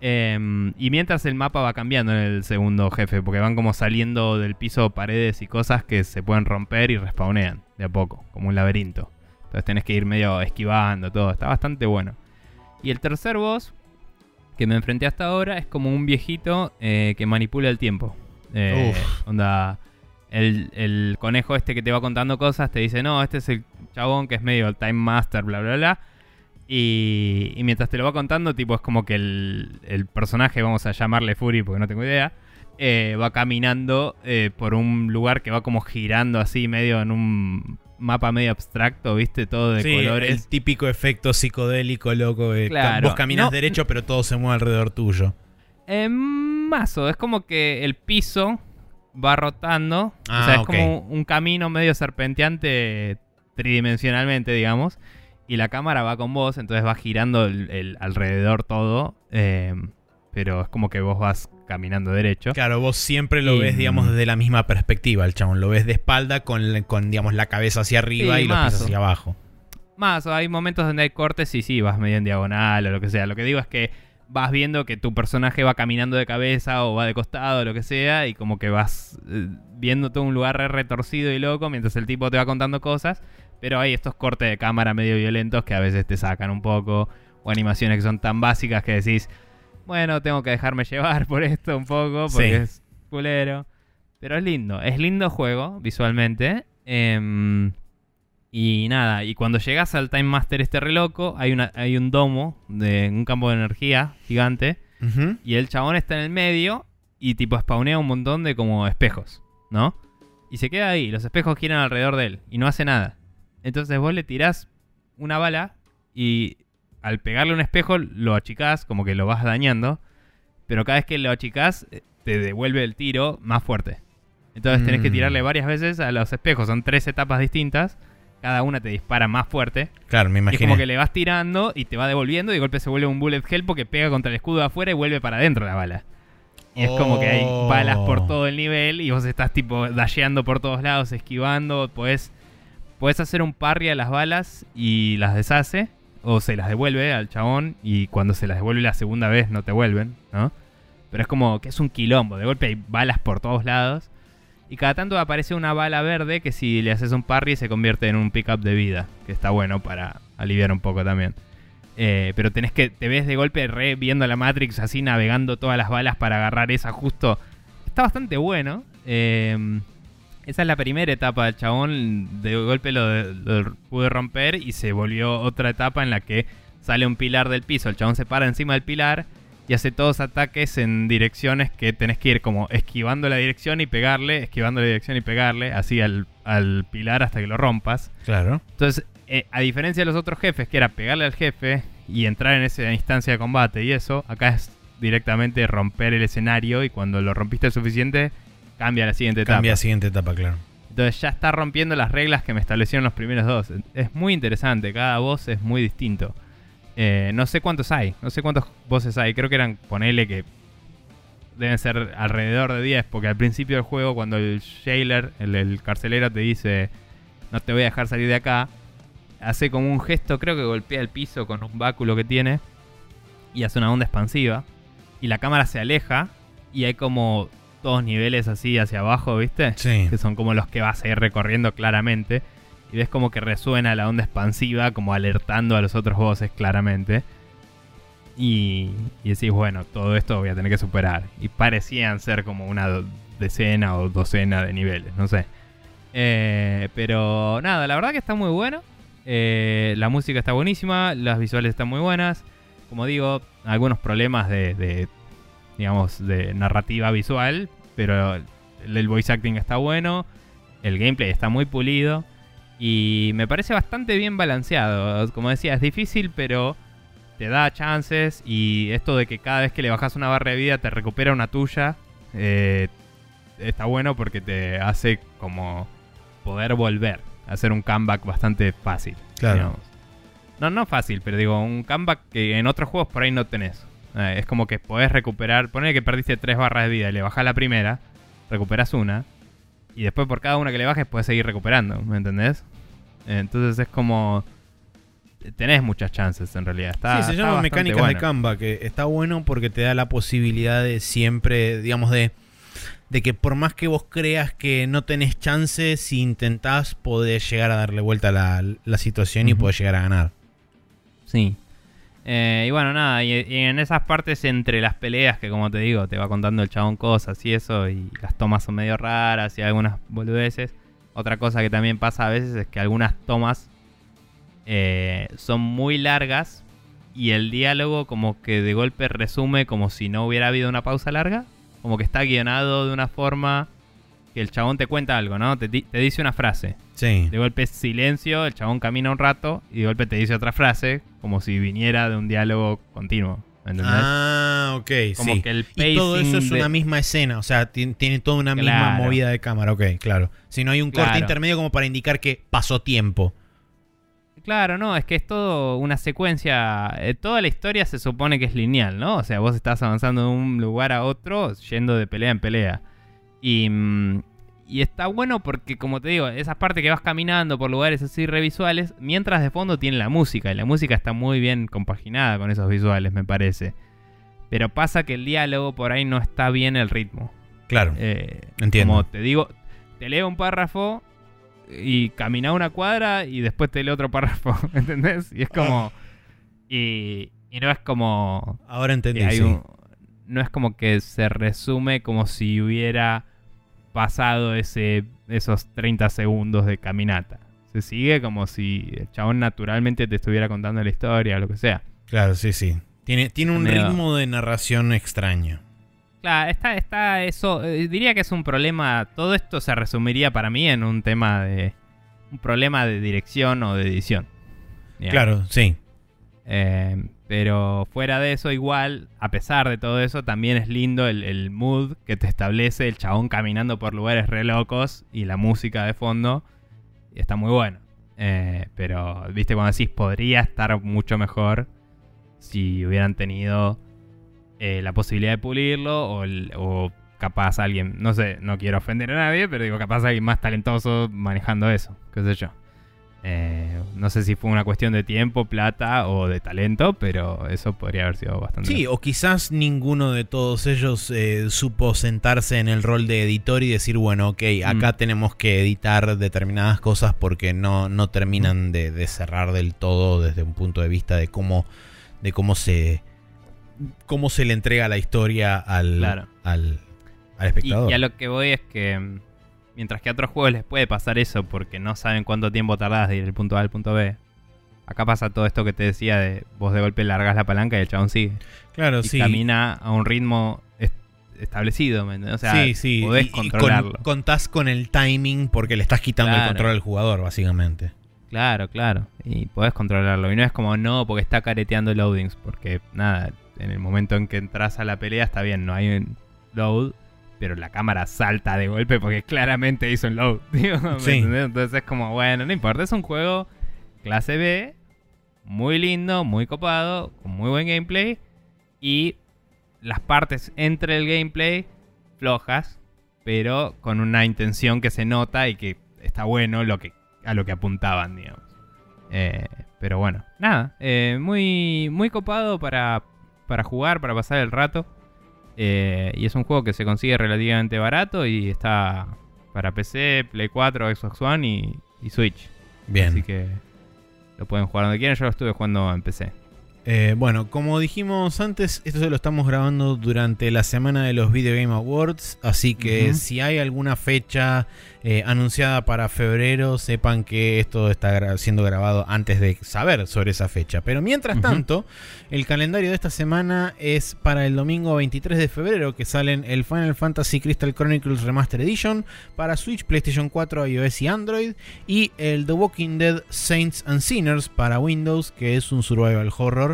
Eh, y mientras el mapa va cambiando en el segundo jefe, porque van como saliendo del piso paredes y cosas que se pueden romper y respawnean de a poco, como un laberinto. Entonces tenés que ir medio esquivando todo, está bastante bueno. Y el tercer boss que me enfrenté hasta ahora es como un viejito eh, que manipula el tiempo. Eh, Uf. onda, el, el conejo este que te va contando cosas te dice, no, este es el chabón que es medio el Time Master, bla, bla, bla. Y, y mientras te lo va contando, tipo, es como que el, el personaje, vamos a llamarle Fury porque no tengo idea, eh, va caminando por un lugar que va como girando así, medio en un mapa medio abstracto, ¿viste? Todo de Sí, colores. el típico efecto psicodélico, loco. de Claro. Vos caminas No- derecho, pero todo se mueve alrededor tuyo. Eh, mazo, es como que el piso va rotando. Ah, o sea, es ok. como un camino medio serpenteante tridimensionalmente, digamos. Y la cámara va con vos, entonces va girando el, el alrededor todo. eh, pero es como que vos vas caminando derecho. Claro, vos siempre lo Y- ves, digamos, desde la misma perspectiva, el chabón. Lo ves de espalda con, con digamos, la cabeza hacia arriba y los pies hacia abajo. Más, hay momentos donde hay cortes y sí, vas medio en diagonal o lo que sea. Lo que digo es que vas viendo que tu personaje va caminando de cabeza o va de costado o lo que sea y como que vas eh, viendo todo un lugar re retorcido y loco mientras el tipo te va contando cosas. Pero hay estos cortes de cámara medio violentos que a veces te sacan un poco o animaciones que son tan básicas que decís, bueno, tengo que dejarme llevar *laughs* por esto un poco porque Sí. es culero. Pero es lindo, es lindo juego visualmente. Em, Y nada, y cuando llegas al Time Master este re loco, hay, una, hay un domo de un campo de energía gigante. Y el chabón está en el medio y tipo spawnea un montón de como espejos, ¿no? Y se queda ahí, los espejos giran alrededor de él y no hace nada. Entonces vos le tirás una bala y al pegarle un espejo lo achicás, como que lo vas dañando. Pero cada vez que lo achicás, eh, te devuelve el tiro más fuerte. Entonces tenés que Mm. tirarle varias veces a los espejos. Son tres etapas distintas. Cada una te dispara más fuerte. Claro, me Y es imagino. como que le vas tirando y te va devolviendo y de golpe se vuelve un bullet hell porque pega contra el escudo de afuera y vuelve para adentro la bala. Y es como que hay Oh. balas por todo el nivel y vos estás tipo dasheando por todos lados, esquivando, podés, podés hacer un parry a las balas y las deshace o se las devuelve al chabón y cuando se las devuelve la segunda vez no te vuelven, ¿no? Pero es como que es un quilombo, de golpe hay balas por todos lados y cada tanto aparece una bala verde que si le haces un parry se convierte en un pickup de vida, que está bueno para aliviar un poco también. Eh, pero tenés que, te ves de golpe re viendo la Matrix así navegando todas las balas para agarrar esa justo. Está bastante bueno. Eh, esa es la primera etapa del chabón. De golpe lo, lo pude romper y se volvió otra etapa en la que sale un pilar del piso. El chabón se para encima del pilar y hace todos ataques en direcciones que tenés que ir como esquivando la dirección y pegarle, esquivando la dirección y pegarle, así al, al pilar hasta que lo rompas. Claro. Entonces, eh, a diferencia de los otros jefes, que era pegarle al jefe y entrar en esa instancia de combate y eso, acá es directamente romper el escenario y cuando lo rompiste suficiente, cambia a la siguiente etapa. Cambia a siguiente etapa, claro. Entonces ya está rompiendo las reglas que me establecieron los primeros dos. Es muy interesante, cada voz es muy distinto. Eh, no sé cuántos hay, no sé cuántos voces hay. Creo que eran, ponele que deben ser alrededor de 10, porque al principio del juego, cuando el jailer, el, el carcelero, te dice, no te voy a dejar salir de acá, hace como un gesto, creo que golpea el piso con un báculo que tiene, y hace una onda expansiva, y la cámara se aleja, y hay como todos niveles así hacia abajo, ¿viste? Sí. que son como los que vas a ir recorriendo claramente. Y ves como que resuena la onda expansiva, como alertando a los otros bosses claramente. Y, y decís, bueno, todo esto voy a tener que superar. Y parecían ser como una decena o docena de niveles, no sé. Eh, pero nada, la verdad que está muy bueno. Eh, la música está buenísima, las visuales están muy buenas. Como digo, algunos problemas de, de, digamos, de narrativa visual, pero el, voice acting está bueno, el gameplay está muy pulido y me parece bastante bien balanceado. Como decía, es difícil, pero te da chances y esto de que cada vez que le bajas una barra de vida te recupera una tuya, eh, está bueno porque te hace como poder volver, hacer un comeback bastante fácil. Claro. digamos. No, no fácil, pero digo, un comeback que en otros juegos por ahí no tenés. Eh, es como que podés recuperar, poner que perdiste tres barras de vida y le bajás la primera, recuperas una, y después por cada una que le bajes puedes seguir recuperando, ¿me entendés? Eh, Entonces es como... Tenés muchas chances en realidad. Está, sí, se llama mecánicas bueno. de Canva, que está bueno porque te da la posibilidad de siempre, digamos, de, de que por más que vos creas que no tenés chances, si intentás, podés llegar a darle vuelta a la, la situación y podés llegar a ganar. Sí. Eh, y bueno, nada, y, en esas partes entre las peleas que como te digo, te va contando el chabón cosas y eso, y las tomas son medio raras y algunas boludeces. Otra cosa que también pasa a veces es que algunas tomas eh, son muy largas y el diálogo como que de golpe resume como si no hubiera habido una pausa larga. Como que está guionado de una forma que el chabón te cuenta algo, ¿no? Te, di- te dice una frase. Sí. De golpe es silencio, el chabón camina un rato y de golpe te dice otra frase, como si viniera de un diálogo continuo. ¿Me entendés? Ah, ok, como sí. que el Y todo eso es de- una misma escena, o sea, ti- tiene toda una misma movida de cámara, ok, claro. Si no hay un corte Claro. intermedio como para indicar que pasó tiempo. Claro, no, es que es todo una secuencia. eh, toda la historia se supone que es lineal, ¿no? O sea, vos estás avanzando de un lugar a otro, yendo de pelea en pelea. Y, mm, y está bueno porque, como te digo, esas partes que vas caminando por lugares así revisuales, mientras de fondo tiene la música. Y la música está muy bien compaginada con esos visuales, me parece. Pero pasa que el diálogo por ahí no está bien el ritmo. Claro. Eh, Entiendo. Como te digo, te leo un párrafo y camina una cuadra y después te leo otro párrafo, *laughs* ¿entendés? Y es como... Y, y no es como... Ahora entendí. sí. no es como que se resume como si hubiera pasado ese, esos 30 segundos de caminata. Se sigue como si el chabón naturalmente te estuviera contando la historia o lo que sea. Claro, sí, sí. Tiene, tiene un ritmo de narración extraño. Claro, está, está eso. eh, diría que es un problema. Todo esto se resumiría para mí en un tema de. Un problema de dirección o de edición. digamos. Claro, sí. Eh, pero fuera de eso, igual, a pesar de todo eso, también es lindo el, mood que te establece el chabón caminando por lugares re locos y la música de fondo. Y está muy bueno. Eh, pero, viste, cuando decís, podría estar mucho mejor si hubieran tenido eh, la posibilidad de pulirlo o, o capaz alguien, no sé, no quiero ofender a nadie, pero digo, capaz alguien más talentoso manejando eso, qué sé yo. Eh, no sé si fue una cuestión de tiempo, plata o de talento, pero eso podría haber sido bastante. Sí, o quizás ninguno de todos ellos eh, supo sentarse en el rol de editor y decir, bueno, ok, acá Mm. tenemos que editar determinadas cosas porque no, no terminan de, de cerrar del todo desde un punto de vista de cómo, de cómo se cómo se le entrega la historia al, Claro. al, al espectador. y a lo que voy es que mm, mientras que a otros juegos les puede pasar eso porque no saben cuánto tiempo tardás de ir del punto A al punto B. Acá pasa todo esto que te decía de vos de golpe largas la palanca y el chabón sigue. claro, y sí. camina a un ritmo est- establecido, ¿me? O sea, sí, sí. podés y- y con- controlarlo. contás con el timing porque le estás quitando el control al jugador, básicamente. Claro, claro. Y podés controlarlo. Y no es como no, porque está careteando loadings. Porque nada, en el momento en que entras a la pelea está bien, no hay un load. Pero la cámara salta de golpe porque claramente hizo un load. *laughs* Entonces es como, bueno, no importa. Es un juego clase B, muy lindo, muy copado, con muy buen gameplay. Y las partes entre el gameplay flojas, pero con una intención que se nota y que está bueno lo que, a lo que apuntaban, digamos. Eh, pero bueno, nada, eh, muy, muy copado para, para jugar, para pasar el rato. Eh, y es un juego que se consigue relativamente barato y está para PC, Play 4, Xbox One y, y Switch. Bien. Así que lo pueden jugar donde quieran. Yo lo estuve jugando en PC. Eh, bueno, como dijimos antes, esto se lo estamos grabando durante la semana de los Video Game Awards, así que si hay alguna fecha eh, anunciada para febrero, sepan que esto está gra- siendo grabado antes de saber sobre esa fecha. Pero mientras tanto, el calendario de esta semana es para el domingo 23 de febrero, que salen el Final Fantasy Crystal Chronicles Remastered Edition para Switch, PlayStation 4, iOS y Android, y el The Walking Dead Saints and Sinners para Windows, que es un survival horror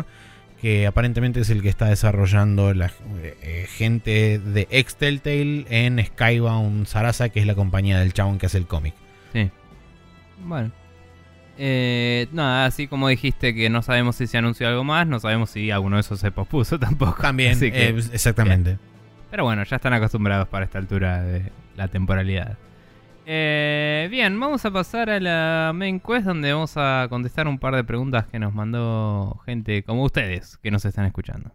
que aparentemente es el que está desarrollando la eh, gente de ex Telltale en Skybound Sarasa, que es la compañía del chabón que hace el cómic. Sí. Bueno. Eh, nada, así como dijiste que no sabemos si se anunció algo más, no sabemos si alguno de esos se pospuso *laughs* tampoco. También, que- eh, exactamente. Pero bueno, ya están acostumbrados para esta altura de la temporalidad. Eh, bien, vamos a pasar a la main quest donde vamos a contestar un par de preguntas que nos mandó gente como ustedes que nos están escuchando.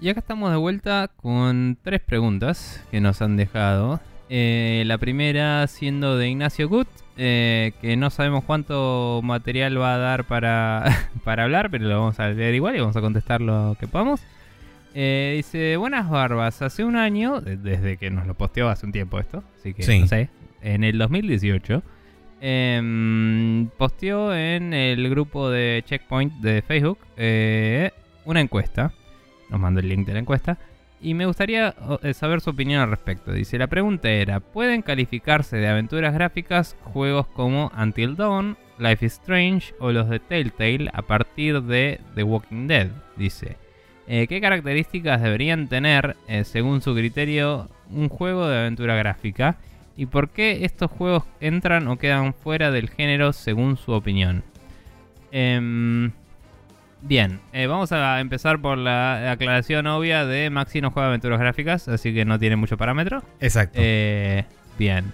Y acá estamos de vuelta con tres preguntas que nos han dejado. Eh, la primera siendo de Ignacio Gut, eh, que no sabemos cuánto material va a dar para, *laughs* para hablar, pero lo vamos a leer igual y vamos a contestar lo que podamos. Eh, dice, buenas barbas, hace un año, de- desde que nos lo posteó hace un tiempo esto, así que Sí. no sé, en el 2018, em, posteó en el grupo de Checkpoint de Facebook una encuesta, nos mandó el link de la encuesta, y me gustaría eh, saber su opinión al respecto. Dice, la pregunta era, ¿pueden calificarse de aventuras gráficas juegos como Until Dawn, Life is Strange o los de Telltale a partir de The Walking Dead? Dice, eh, ¿qué características deberían tener, eh, según su criterio, un juego de aventura gráfica? ¿Y por qué estos juegos entran o quedan fuera del género según su opinión? Em, Bien, eh, vamos a empezar por la aclaración obvia de Maxi no juega aventuras gráficas, así que no tiene mucho parámetro. Exacto. Eh, bien.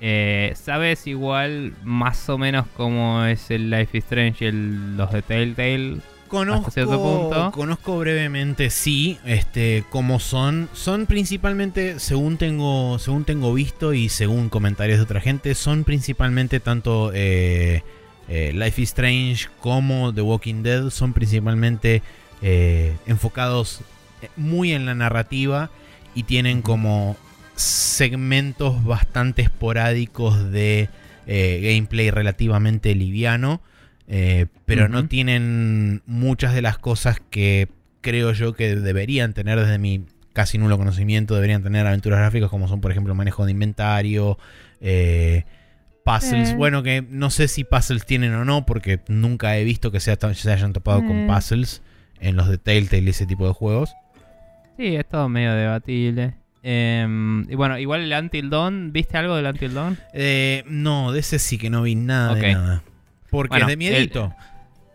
Eh, ¿Sabes igual más o menos cómo es el Life is Strange y el- los de Telltale? Conozco, cierto punto. conozco brevemente, sí, este, cómo son. Son principalmente, según tengo, según tengo visto y según comentarios de otra gente, son principalmente tanto eh, eh, Life is Strange como The Walking Dead, son principalmente eh, enfocados eh, muy en la narrativa y tienen como segmentos bastante esporádicos de eh, gameplay relativamente liviano. pero no tienen muchas de las cosas que creo yo que deberían tener desde mi casi nulo conocimiento, deberían tener aventuras gráficas como son por ejemplo manejo de inventario, puzzles, Eh. bueno que no sé si puzzles tienen o no porque nunca he visto que se, ha- se hayan topado con Eh. puzzles en los de Telltale y ese tipo de juegos. Sí, es todo medio debatible. Em, y bueno, igual el Until Dawn, ¿viste algo del Until Dawn? Eh, no, de ese sí que no vi nada de nada. Porque Bueno, es de miedito.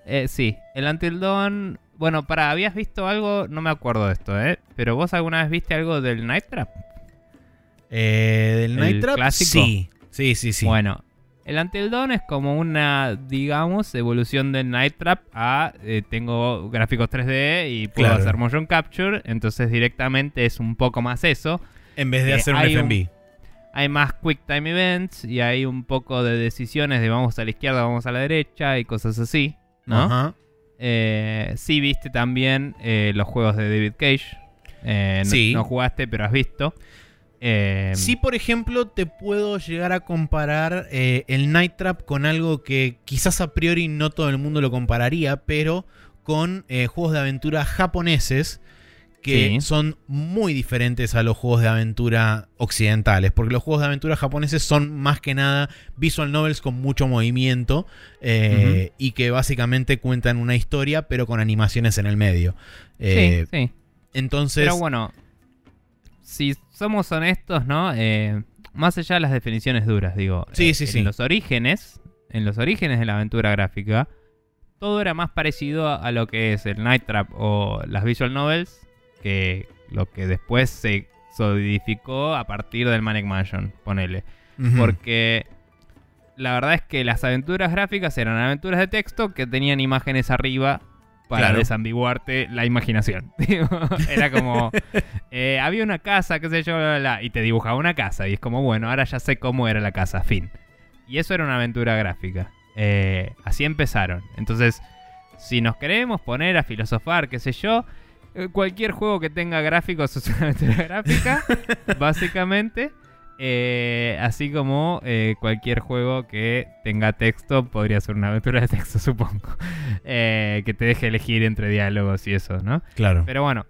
Eh, sí, el Until Dawn. Bueno, para, ¿habías visto algo? No me acuerdo de esto, ¿eh? Pero vos alguna vez viste algo del Night Trap? Eh, del ¿El Night Trap, clásico? sí. Sí, sí, sí. Bueno, el Until Dawn es como una, digamos, evolución del Night Trap a eh, tengo gráficos 3D y puedo Claro. hacer motion capture, entonces directamente es un poco más eso. en vez de eh, hacer un FMV. Hay más quick time events y hay un poco de decisiones de vamos a la izquierda, vamos a la derecha y cosas así, ¿no? Ajá. Eh, sí viste también eh, los juegos de David Cage. Eh, no, Sí. no jugaste, pero has visto. Eh, Sí, por ejemplo, te puedo llegar a comparar eh, el Night Trap con algo que quizás a priori no todo el mundo lo compararía, pero con eh, juegos de aventura japoneses que Sí. son muy diferentes a los juegos de aventura occidentales, porque los juegos de aventura japoneses son más que nada visual novels con mucho movimiento eh, y que básicamente cuentan una historia pero con animaciones en el medio. Eh, sí, sí. Entonces, Pero bueno, si somos honestos, ¿no? Eh, más allá de las definiciones duras, digo. Sí, eh, sí, en sí. los orígenes, en los orígenes de la aventura gráfica, todo era más parecido a lo que es el Night Trap o las visual novels que lo que después se solidificó a partir del Manic Mansion, ponele. Porque la verdad es que las aventuras gráficas eran aventuras de texto que tenían imágenes arriba para Claro. desambiguarte la imaginación. *laughs* Era como, eh, había una casa, qué sé yo, bla, bla, bla, y te dibujaba una casa. Y es como, bueno, ahora ya sé cómo era la casa, fin. Y eso era una aventura gráfica. Eh, así empezaron. Entonces, si nos queremos poner a filosofar, qué sé yo, eh, cualquier juego que tenga gráficos *laughs* es una aventura gráfica, *laughs* básicamente. Eh, así como eh, cualquier juego que tenga texto podría ser una aventura de texto, *laughs* supongo. Eh, que te deje elegir entre diálogos y eso, ¿no? Claro. Pero bueno,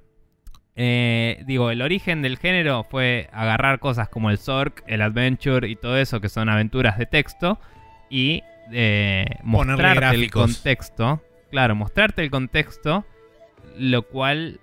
digo, el origen del género fue agarrar cosas como el Zork, el Adventure y todo eso que son aventuras de texto y mostrarte el contexto. Claro, mostrarte el contexto, lo cual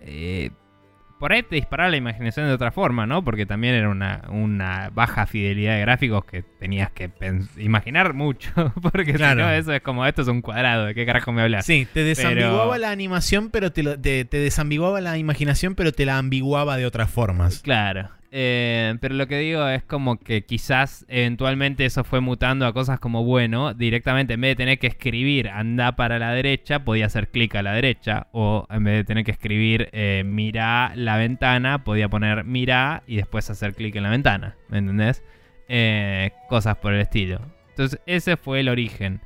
por ahí te disparaba la imaginación de otra forma, ¿no? Porque también era una, una baja fidelidad de gráficos que tenías que imaginar mucho. *laughs* Porque Claro. si no, eso es como, esto es un cuadrado, ¿de qué carajo me hablas? Sí, te desambiguaba Pero- la animación, pero te, lo- te, te desambiguaba la imaginación, pero te la ambiguaba de otras formas. Claro. Eh, pero lo que digo es como que quizás eventualmente eso fue mutando a cosas como, bueno, directamente en vez de tener que escribir anda para la derecha, podía hacer clic a la derecha. O en vez de tener que escribir eh, mira la ventana, podía poner mira y después hacer clic en la ventana. ¿Me entendés? Eh, cosas por el estilo. Entonces ese fue el origen.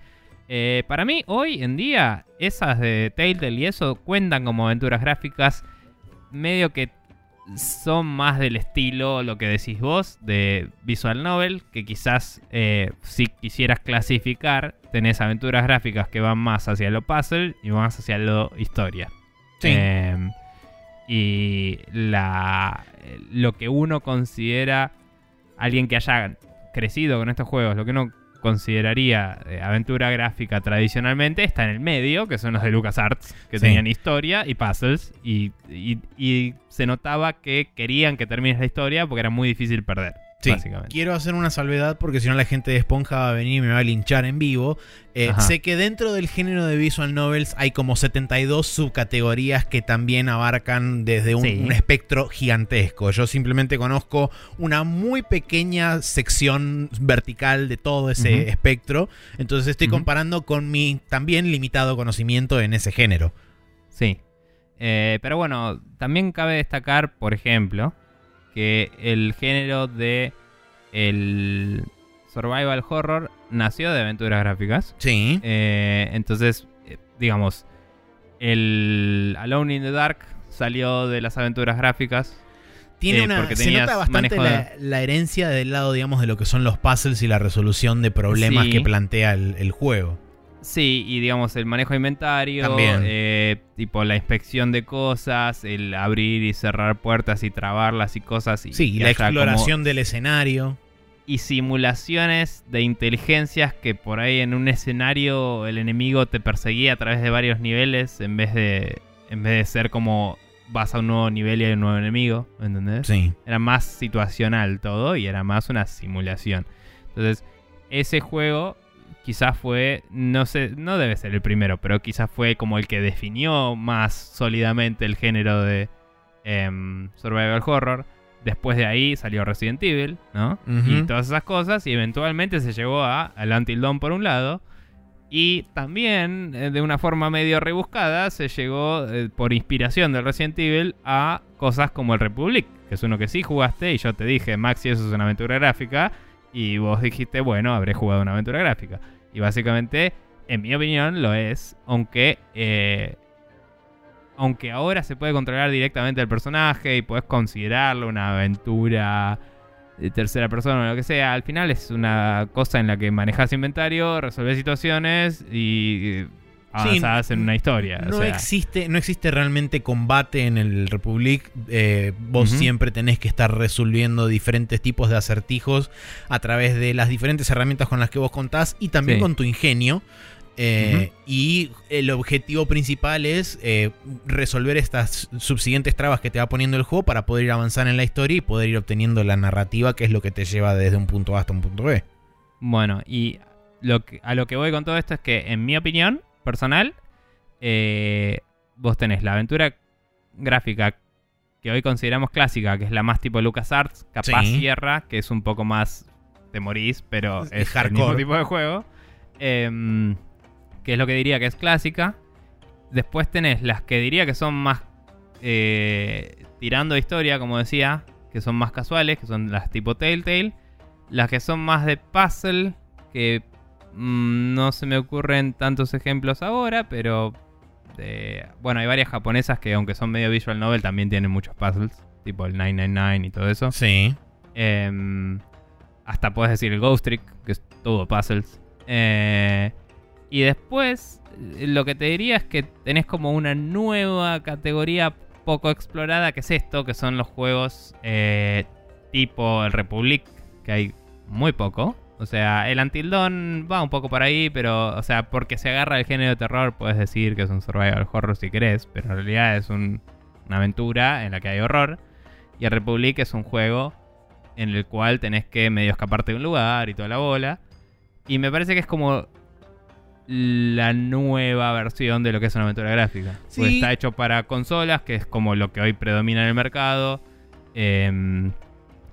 Eh, para mí, hoy en día, esas de Telltale y eso cuentan como aventuras gráficas medio que son más del estilo, lo que decís vos, de Visual Novel, que quizás eh, si quisieras clasificar, tenés aventuras gráficas que van más hacia lo puzzle y más hacia lo historia. Sí. Eh, y la, lo que uno considera alguien que haya crecido con estos juegos, lo que uno consideraría eh, aventura gráfica tradicionalmente, está en el medio, que son los de LucasArts, que Sí. tenían historia y puzzles, y, y- y se notaba que querían que termines la historia porque era muy difícil perder. Sí, quiero hacer una salvedad porque si no la gente de Esponja va a venir y me va a linchar en vivo. Eh, sé que dentro del género de visual novels hay como 72 subcategorías que también abarcan desde un, Sí. un espectro gigantesco. Yo simplemente conozco una muy pequeña sección vertical de todo ese espectro. Entonces estoy comparando con mi también limitado conocimiento en ese género. Sí. Eh, pero bueno, también cabe destacar, por ejemplo, que el género de el survival horror nació de aventuras gráficas. Sí. Eh, entonces, eh, digamos, el Alone in the Dark salió de las aventuras gráficas. Tiene Eh, una, porque se nota bastante manejo la, la herencia del lado, digamos, de lo que son los puzzles y la resolución de problemas Sí. que plantea el, el juego. Sí, y digamos el manejo de inventario, También. eh, tipo la inspección de cosas, el abrir y cerrar puertas y trabarlas y cosas. Y, Sí, la como- exploración del escenario. y simulaciones de inteligencias que por ahí en un escenario el enemigo te perseguía a través de varios niveles en vez de en vez de ser como vas a un nuevo nivel y hay un nuevo enemigo, ¿entendés? Sí. Era más situacional todo y era más una simulación. Entonces, ese juego quizás fue, no sé, no debe ser el primero, pero quizás fue como el que definió más sólidamente el género de em, survival horror. Después de ahí salió Resident Evil, ¿no? Y todas esas cosas. Y eventualmente se llegó a Until Dawn por un lado. Y también, eh, de una forma medio rebuscada, se llegó eh, por inspiración del Resident Evil a cosas como el Republic, que es uno que sí jugaste. Y yo te dije, Maxi, eso es una aventura gráfica. Y vos dijiste, bueno, habré jugado una aventura gráfica. Y básicamente, en mi opinión, lo es. Aunque eh, aunque ahora se puede controlar directamente el personaje y puedes considerarlo una aventura de tercera persona o lo que sea, al final es una cosa en la que manejas inventario, resolves situaciones y avanzás en una historia. o No, sea, existe, no existe realmente combate en el Republic. Eh, vos siempre tenés que estar resolviendo diferentes tipos de acertijos a través de las diferentes herramientas con las que vos contás y también Sí. con tu ingenio. Eh, Y el objetivo principal es eh, resolver estas subsiguientes trabas que te va poniendo el juego para poder ir avanzar en la historia y poder ir obteniendo la narrativa que es lo que te lleva desde un punto A hasta un punto B. Bueno, y lo que- a lo que voy con todo esto es que, en mi opinión personal, eh, vos tenés la aventura gráfica que hoy consideramos clásica, que es la más tipo LucasArts, capaz Sí. Sierra, que es un poco más te morís, pero Es es, el hardcore. mismo tipo de juego. Em, que es lo que diría que es clásica. Después tenés las que diría que son más eh, tirando historia, como decía, que son más casuales, que son las tipo Telltale. Las que son más de puzzle, que mm, no se me ocurren tantos ejemplos ahora, pero de- bueno, hay varias japonesas que aunque son medio visual novel también tienen muchos puzzles, tipo el 999 y todo eso. Sí. Em, hasta puedes decir el Ghost Trick, que es todo puzzles. Eh, y después, eh, lo que te diría es que tenés como una nueva categoría poco explorada, que es esto, que son los juegos eh, tipo el Republic, que hay muy poco. O sea, el Until Dawn va un poco por ahí, pero, o sea, porque se agarra el género de terror, puedes decir que es un survival horror si querés, pero en realidad es un- una aventura en la que hay horror. Y el Republic es un juego en el cual tenés que medio escaparte de un lugar y toda la bola. Y me parece que es como la nueva versión de lo que es una aventura gráfica. Sí. Porque está hecho para consolas, que es como lo que hoy predomina en el mercado. Em,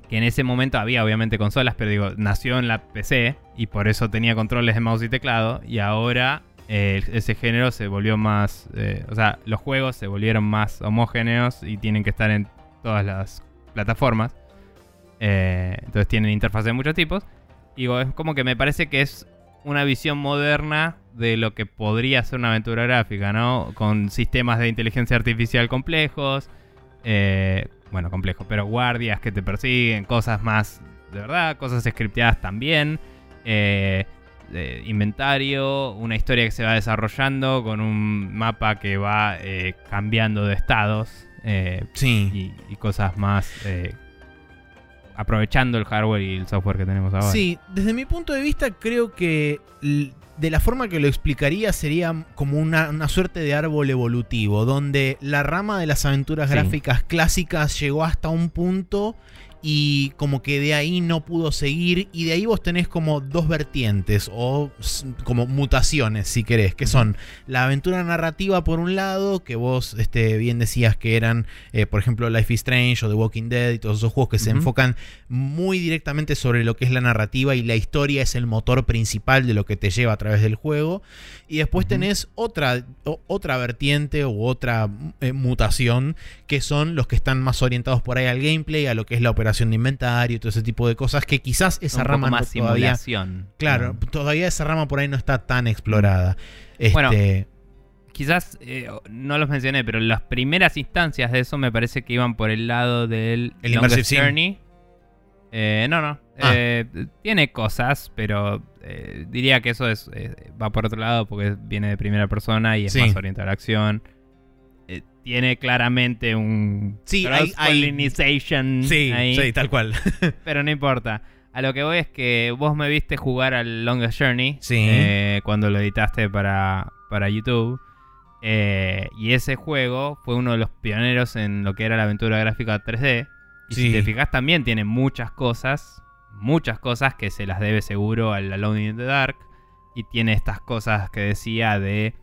que en ese momento había obviamente consolas, pero digo, nació en la PC y por eso tenía controles de mouse y teclado. Y ahora eh, ese género se volvió más. eh, o sea, los juegos se volvieron más homogéneos y tienen que estar en todas las plataformas. Eh, entonces tienen interfaces de muchos tipos. Digo, es como que me parece que es una visión moderna de lo que podría ser una aventura gráfica, ¿no? Con sistemas de inteligencia artificial complejos. eh, bueno, complejos, pero guardias que te persiguen, cosas más de verdad, cosas scripteadas también. eh, inventario, una historia que se va desarrollando con un mapa que va eh, cambiando de estados. eh, Sí. y, y cosas más aprovechando el hardware y el software que tenemos ahora. Sí, desde mi punto de vista creo que de la forma que lo explicaría sería como una, una suerte de árbol evolutivo, donde la rama de las aventuras Sí. gráficas clásicas llegó hasta un punto y como que de ahí no pudo seguir y de ahí vos tenés como dos vertientes o como mutaciones si querés, que son la aventura narrativa por un lado, que vos este, bien decías que eran eh, por ejemplo Life is Strange o The Walking Dead y todos esos juegos que se enfocan muy directamente sobre lo que es la narrativa y la historia es el motor principal de lo que te lleva a través del juego. Y después tenés otra, otra vertiente u otra eh, mutación que son los que están más orientados por ahí al gameplay, a lo que es la operación de inventario y todo ese tipo de cosas que quizás esa rama más todavía, simulación. Claro, todavía esa rama por ahí no está tan explorada. Bueno, este, quizás no eh, no los mencioné, pero las primeras instancias de eso me parece que iban por el lado del el Longest Journey. Eh, no, no. Ah. Eh, tiene cosas, pero diría que eso es va por otro lado porque viene de primera persona y es más orientado a la acción tiene claramente un sí, hay, sí, Sí, tal cual. *laughs* pero no importa. A lo que voy es que vos me viste jugar al Longest Journey sí. Eh, cuando lo editaste para, para YouTube. Eh, y ese juego fue uno de los pioneros en lo que era la aventura gráfica 3D. Y si te fijas también tiene muchas cosas, muchas cosas que se las debe seguro al Alone in the Dark. Y tiene estas cosas que decía de...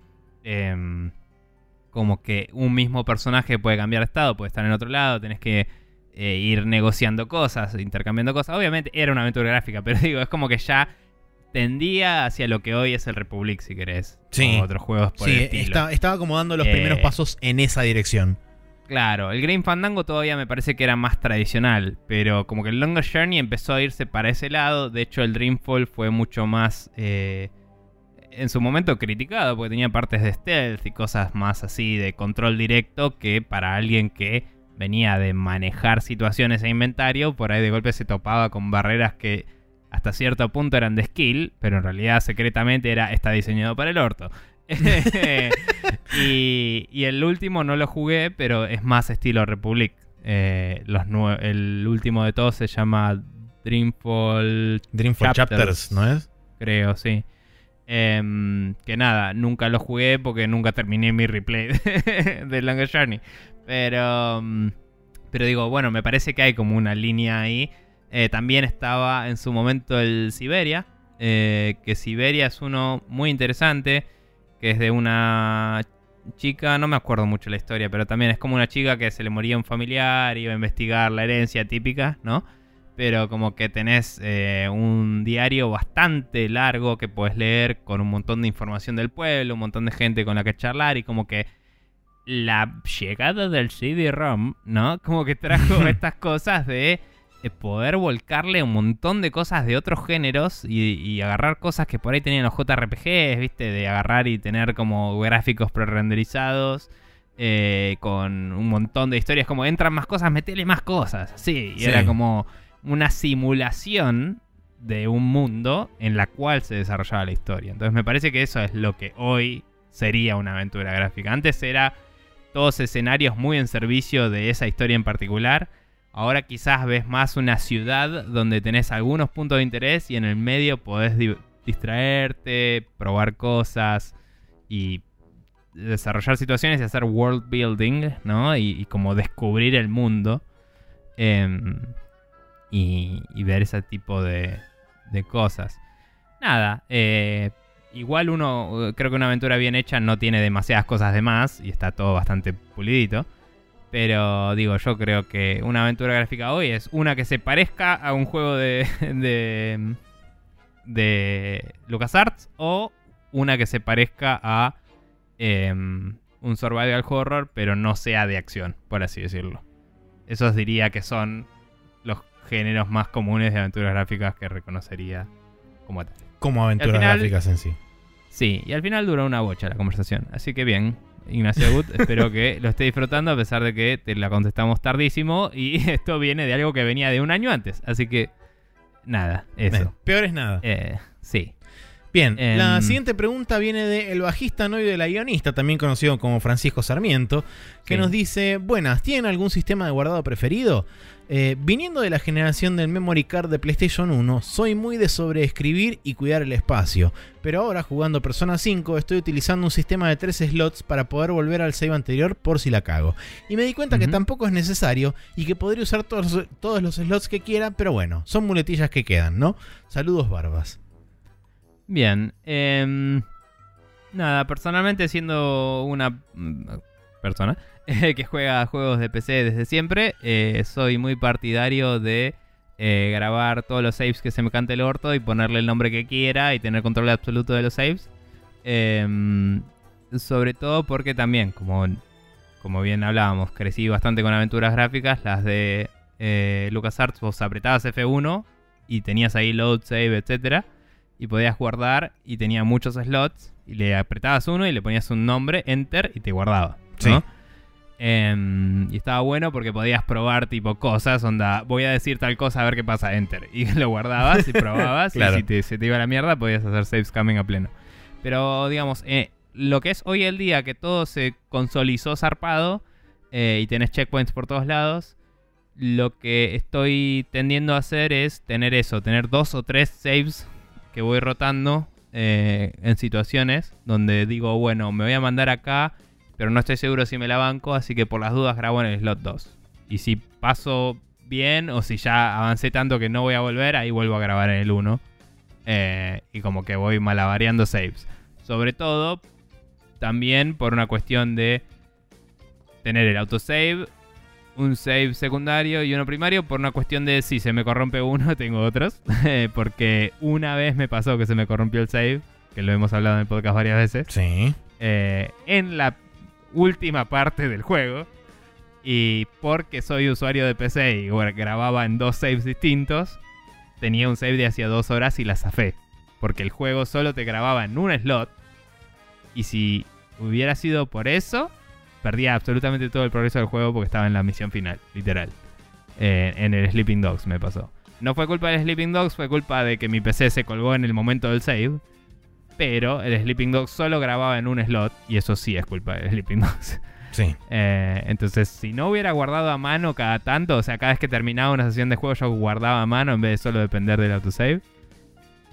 Em, como que un mismo personaje puede cambiar de estado, puede estar en otro lado, tenés que eh, ir negociando cosas, intercambiando cosas. Obviamente era una aventura gráfica, *laughs* pero digo, es como que ya tendía hacia lo que hoy es el Republic, si querés. Sí. O otros juegos por el estilo. estaba como dando los primeros eh, pasos en esa dirección. Claro, el Green Fandango todavía me parece que era más tradicional, pero como que el Longer Journey empezó a irse para ese lado. De hecho, el Dreamfall fue mucho más. Eh, en su momento criticado porque tenía partes de stealth y cosas más así de control directo que para alguien que venía de manejar situaciones e inventario, por ahí de golpe se topaba con barreras que hasta cierto punto eran de skill, pero en realidad secretamente era está diseñado para el orto. *laughs* y, el último no lo jugué, pero es más estilo Republic. Eh, los el último de todos se llama Dreamfall, Dreamfall Chapters, ¿no es? Creo, sí. Em, que nada, nunca lo jugué porque nunca terminé mi replay *laughs* de, Longest Journey. Pero, mm, pero digo, bueno, me parece que hay como una línea ahí. Eh, también estaba en su momento el Siberia. Eh, que Siberia es uno muy interesante. Que es de una chica, no me acuerdo mucho la historia, pero también es como una chica que se le moría un familiar, iba a investigar la herencia típica, ¿no? Pero como que tenés eh, un diario bastante largo que puedes leer con un montón de información del pueblo, un montón de gente con la que charlar y como que la llegada del CD-ROM, ¿no? Como que trajo *laughs* estas cosas de eh, poder volcarle un montón de cosas de otros géneros y, agarrar cosas que por ahí tenían los JRPGs, ¿viste? De agarrar y tener como gráficos pre-renderizados. Eh, con un montón de historias, como entran más cosas, metele más cosas. Sí, y era como una simulación de un mundo en la cual se desarrollaba la historia. Entonces me parece que eso es lo que hoy sería una aventura gráfica. Antes era todos escenarios muy en servicio de esa historia en particular. Ahora quizás ves más una ciudad donde tenés algunos puntos de interés y en el medio podés distraerte, probar cosas y desarrollar situaciones y hacer world building, ¿no? Y, como descubrir el mundo. Em, y, ver ese tipo de, cosas. Nada, eh, igual uno, creo que una aventura bien hecha no tiene demasiadas cosas de más y está todo bastante pulidito. Pero digo, yo creo que una aventura gráfica hoy es una que se parezca a un juego de, *laughs* de, de LucasArts o una que se parezca a em, un survival horror, pero no sea de acción, por así decirlo. Esos diría que son géneros más comunes de aventuras gráficas que reconocería como tal. Como aventuras gráficas en sí. Sí, y al final duró una bocha la conversación. Así que bien, Ignacio Gut, *laughs* espero que lo esté disfrutando a pesar de que te la contestamos tardísimo y *laughs* esto viene de algo que venía de un año antes. Así que, nada, eso. peor es nada. Eh, sí. Bien, Em, la siguiente pregunta viene de el bajista novio de la guionista, también conocido como Francisco Sarmiento, que Sí. nos dice, buenas, ¿tienen algún sistema de guardado preferido? Eh, viniendo de la generación del memory card de PlayStation 1, soy muy de sobreescribir y cuidar el espacio, pero ahora jugando Persona 5 estoy utilizando un sistema de 3 slots para poder volver al save anterior por si la cago. Y me di cuenta que tampoco es necesario y que podría usar todos, todos los slots que quiera, pero bueno, son muletillas que quedan, ¿no? Saludos barbas. Bien. em, nada, personalmente siendo una mm, persona *laughs* que juega juegos de PC desde siempre, eh, soy muy partidario de eh, grabar todos los saves que se me cante el orto y ponerle el nombre que quiera y tener control absoluto de los saves. Em, sobre todo porque también, como, como bien hablábamos, crecí bastante con aventuras gráficas, las de eh, LucasArts, vos apretabas F1 y tenías ahí load, save, etcétera y podías guardar y tenía muchos slots y le apretabas uno y le ponías un nombre, enter y te guardaba. ¿no? Sí. Em, y estaba bueno porque podías probar tipo cosas, onda, voy a decir tal cosa a ver qué pasa, enter. *laughs* Y lo guardabas y probabas Claro. y si te, se te iba a la mierda podías hacer save scamming a pleno. Pero digamos, eh, lo que es hoy el día que todo se consolizó zarpado eh, y tenés checkpoints por todos lados, lo que estoy tendiendo a hacer es tener eso, tener dos o tres saves que voy rotando eh, en situaciones donde digo, bueno, me voy a mandar acá, pero no estoy seguro si me la banco, así que por las dudas grabo en el slot 2. Y si paso bien o si ya avancé tanto que no voy a volver, ahí vuelvo a grabar en el 1. Eh, y como que voy malabareando saves. Sobre todo, también por una cuestión de tener el autosave, un save secundario y uno primario, por una cuestión de si se me corrompe uno, *laughs* tengo otros. *laughs* Porque una vez me pasó que se me corrompió el save, que lo hemos hablado en el podcast varias veces, Sí. eh, en la última parte del juego. Y porque soy usuario de PC y grababa en dos saves distintos, tenía un save de hacía dos horas y la zafé. Porque el juego solo te grababa en un slot. Y si hubiera sido por eso, perdía absolutamente todo el progreso del juego porque estaba en la misión final, literal. Eh, en el Sleeping Dogs me pasó. No fue culpa del Sleeping Dogs, fue culpa de que mi PC se colgó en el momento del save. Pero el Sleeping Dogs solo grababa en un slot. Y eso sí es culpa del Sleeping Dogs. Sí. Eh, entonces, si no hubiera guardado a mano cada tanto, o sea, cada vez que terminaba una sesión de juego, yo guardaba a mano en vez de solo depender del autosave,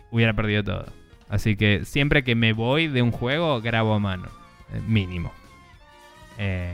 hubiera perdido todo. Así que siempre que me voy de un juego, grabo a mano. eh, mínimo. Eh,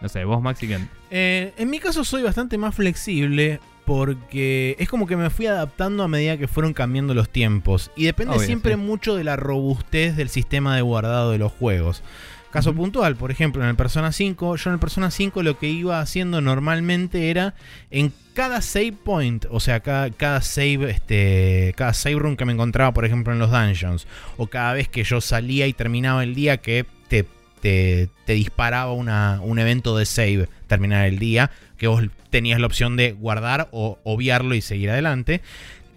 no sé, vos, Maxi, ¿qué? Eh, en mi caso soy bastante más flexible porque es como que me fui adaptando a medida que fueron cambiando los tiempos. Y depende Obvio, siempre sí. mucho de la robustez del sistema de guardado de los juegos. Caso puntual, por ejemplo, en el Persona 5, yo en el Persona 5 lo que iba haciendo normalmente era en cada save point, o sea, cada, cada save, este, cada save room que me encontraba, por ejemplo, en los dungeons, o cada vez que yo salía y terminaba el día que te, te, te disparaba una- un evento de save, terminar el día, que vos tenías la opción de guardar o obviarlo y seguir adelante.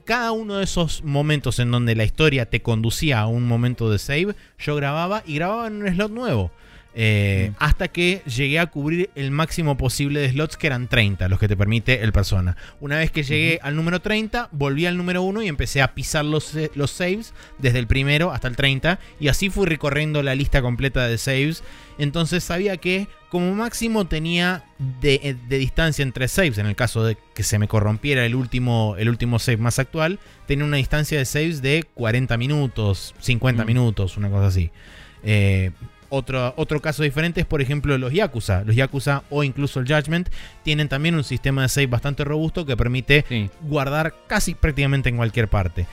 Cada uno de esos momentos en donde la historia te conducía a un momento de save, yo grababa y grababa en un slot nuevo. Eh, Mm. Hasta que llegué a cubrir el máximo posible de slots, que eran 30, los que te permite el persona. Una vez que llegué al número 30, volví al número 1 y empecé a pisar los, los saves desde el primero hasta el 30. Y así fui recorriendo la lista completa de saves. Entonces sabía que como máximo tenía de, eh, de distancia entre saves, en el caso de que se me corrompiera el último, el último save más actual, tenía una distancia de saves de 40 minutos, 50 Mm. minutos, una cosa así. Eh, otro, otro caso diferente es, por ejemplo, los Yakuza. Los Yakuza o incluso el Judgment tienen también un sistema de save bastante robusto que permite Sí. guardar casi prácticamente en cualquier parte.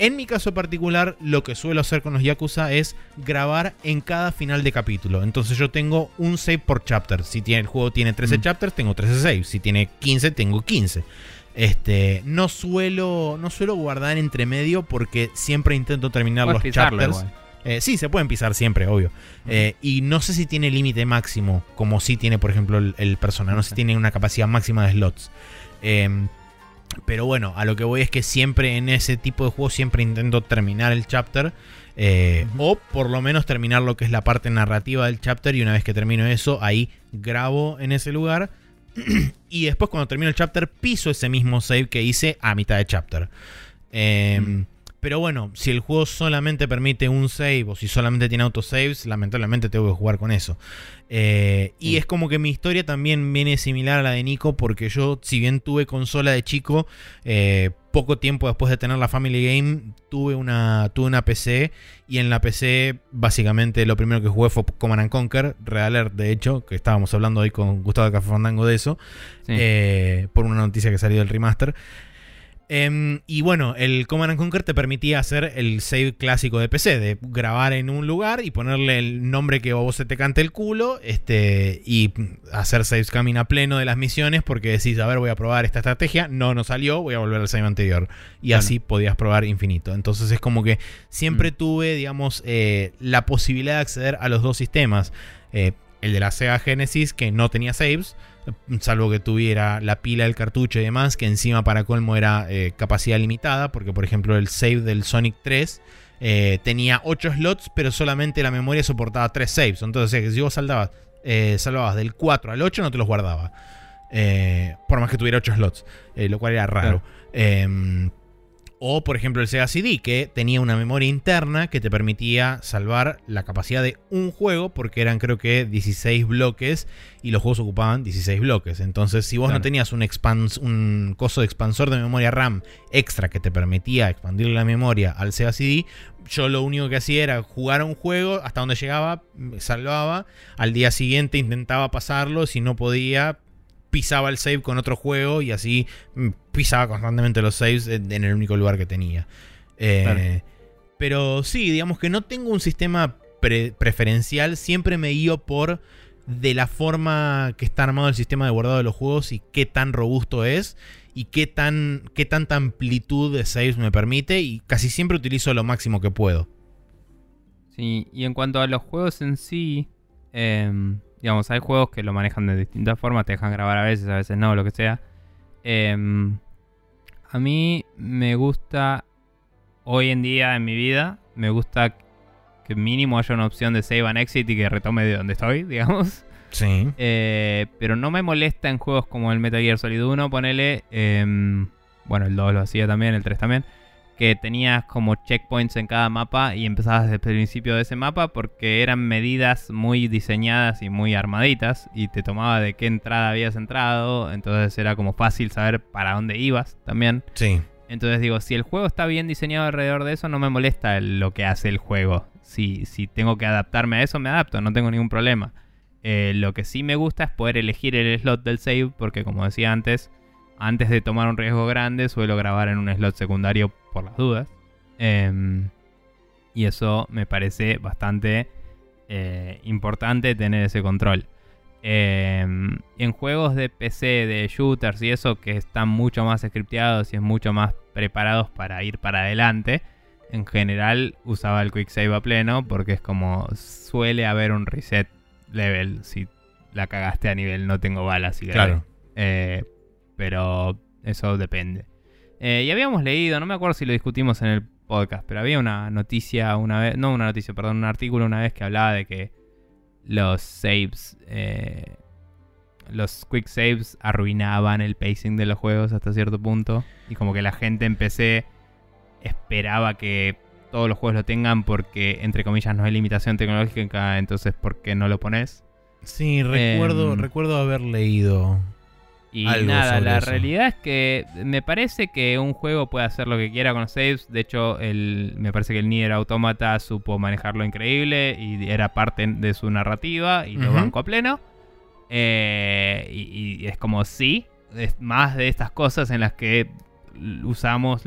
En mi caso particular, lo que suelo hacer con los Yakuza es grabar en cada final de capítulo. Entonces yo tengo un save por chapter. Si tiene, el juego tiene 13 Mm. chapters, tengo 13 saves. Si tiene 15, tengo 15. Este, no suelo, no suelo guardar entre medio porque siempre intento terminar Puedes los chapters. igual. Eh, sí, se pueden pisar siempre, obvio. Eh, y no sé si tiene límite máximo, como sí tiene, por ejemplo, el, el Persona. No sé si tiene una capacidad máxima de slots. Eh, pero bueno, a lo que voy es que siempre en ese tipo de juegos siempre intento terminar el chapter. eh. O por lo menos terminar lo que es la parte narrativa del chapter. Y una vez que termino eso, ahí grabo en ese lugar. *clears throat* y después cuando termino el chapter, piso ese mismo save que hice a mitad de chapter. Eh, Pero bueno, si el juego solamente permite un save o si solamente tiene autosaves, lamentablemente tengo que jugar con eso. Eh, y es como que mi historia también viene similar a la de Nico, porque yo, si bien tuve consola de chico, eh, poco tiempo después de tener la Family Game, tuve una, tuve una PC. Y en la PC, básicamente, lo primero que jugué fue Command Conquer, Realer, de hecho, que estábamos hablando hoy con Gustavo de Café Fandango de eso, eh, por una noticia que salió del remaster. Em, y bueno, el Command Conquer te permitía hacer el save clásico de PC, de grabar en un lugar y ponerle el nombre que vos se te cante el culo, este, y hacer saves camino a pleno de las misiones porque decís, a ver, voy a probar esta estrategia, no, no salió, voy a volver al save anterior. Y así podías probar infinito. Entonces es como que siempre mm. tuve, digamos, eh, la posibilidad de acceder a los dos sistemas. Eh, el de la Sega Genesis, que no tenía saves, salvo que tuviera la pila del cartucho y demás, que encima para colmo era eh, capacidad limitada, porque por ejemplo el save del Sonic 3 eh, tenía 8 slots, pero solamente la memoria soportaba 3 saves. Entonces, si vos saltabas, eh, salvabas del 4 al 8, no te los guardaba. por más que tuviera 8 slots, lo cual era raro. Em, o, por ejemplo, el Sega CD, que tenía una memoria interna que te permitía salvar la capacidad de un juego, porque eran creo que 16 bloques y los juegos ocupaban 16 bloques. Entonces, si vos no tenías un, un coso de expansor de memoria RAM extra que te permitía expandir la memoria al Sega CD, yo lo único que hacía era jugar a un juego hasta donde llegaba, salvaba, al día siguiente intentaba pasarlo, si no podía, pisaba el save con otro juego y así mm, pisaba constantemente los saves en, el único lugar que tenía. Eh, pero sí, digamos que no tengo un sistema preferencial, siempre me guío por de la forma que está armado el sistema de guardado de los juegos y qué tan robusto es y qué, tan, qué tanta amplitud de saves me permite y casi siempre utilizo lo máximo que puedo. Sí, y en cuanto a los juegos en sí, em, Digamos, hay juegos que lo manejan de distintas formas, te dejan grabar a veces, a veces no, lo que sea. Em, a mí me gusta, hoy en día en mi vida, me gusta que mínimo haya una opción de save and exit y que retome de donde estoy, *laughs* digamos. Sí. Eh, pero no me molesta en juegos como el Metal Gear Solid 1, ponele. Em, bueno, el 2 lo hacía también, el 3 también que tenías como checkpoints en cada mapa y empezabas desde el principio de ese mapa porque eran medidas muy diseñadas y muy armaditas y te tomaba de qué entrada habías entrado, entonces era como fácil saber para dónde ibas también. Sí. Entonces digo, si el juego está bien diseñado alrededor de eso, no me molesta lo que hace el juego. Si, si tengo que adaptarme a eso, me adapto, no tengo ningún problema. Eh, lo que sí me gusta es poder elegir el slot del save, porque como decía antes, antes de tomar un riesgo grande, suelo grabar en un slot secundario por las dudas. Em, y eso me parece bastante eh, importante tener ese control. Em, en juegos de PC, de shooters y eso, que están mucho más scripteados y es mucho más preparados para ir para adelante, en general usaba el quick save a pleno porque es como suele haber un reset level si la cagaste a nivel no tengo balas y claro. Eh, pero eso depende. Eh, y habíamos leído, no me acuerdo si lo discutimos en el podcast, pero había una noticia una vez, no una noticia, perdón, un artículo una vez que hablaba de que los saves, eh, los quick saves arruinaban el pacing de los juegos hasta cierto punto. Y como que la gente empecé esperaba que todos los juegos lo tengan porque, entre comillas, no hay limitación tecnológica, entonces ¿por qué no lo pones? Sí, recuerdo, em, recuerdo haber leído y nada, la realidad es que me parece que un juego puede hacer lo que quiera con los saves. De hecho, el, me parece que el Nier Automata supo manejarlo increíble y era parte de su narrativa y lo banco a pleno. Eh, y, es como sí, es más de estas cosas en las que usamos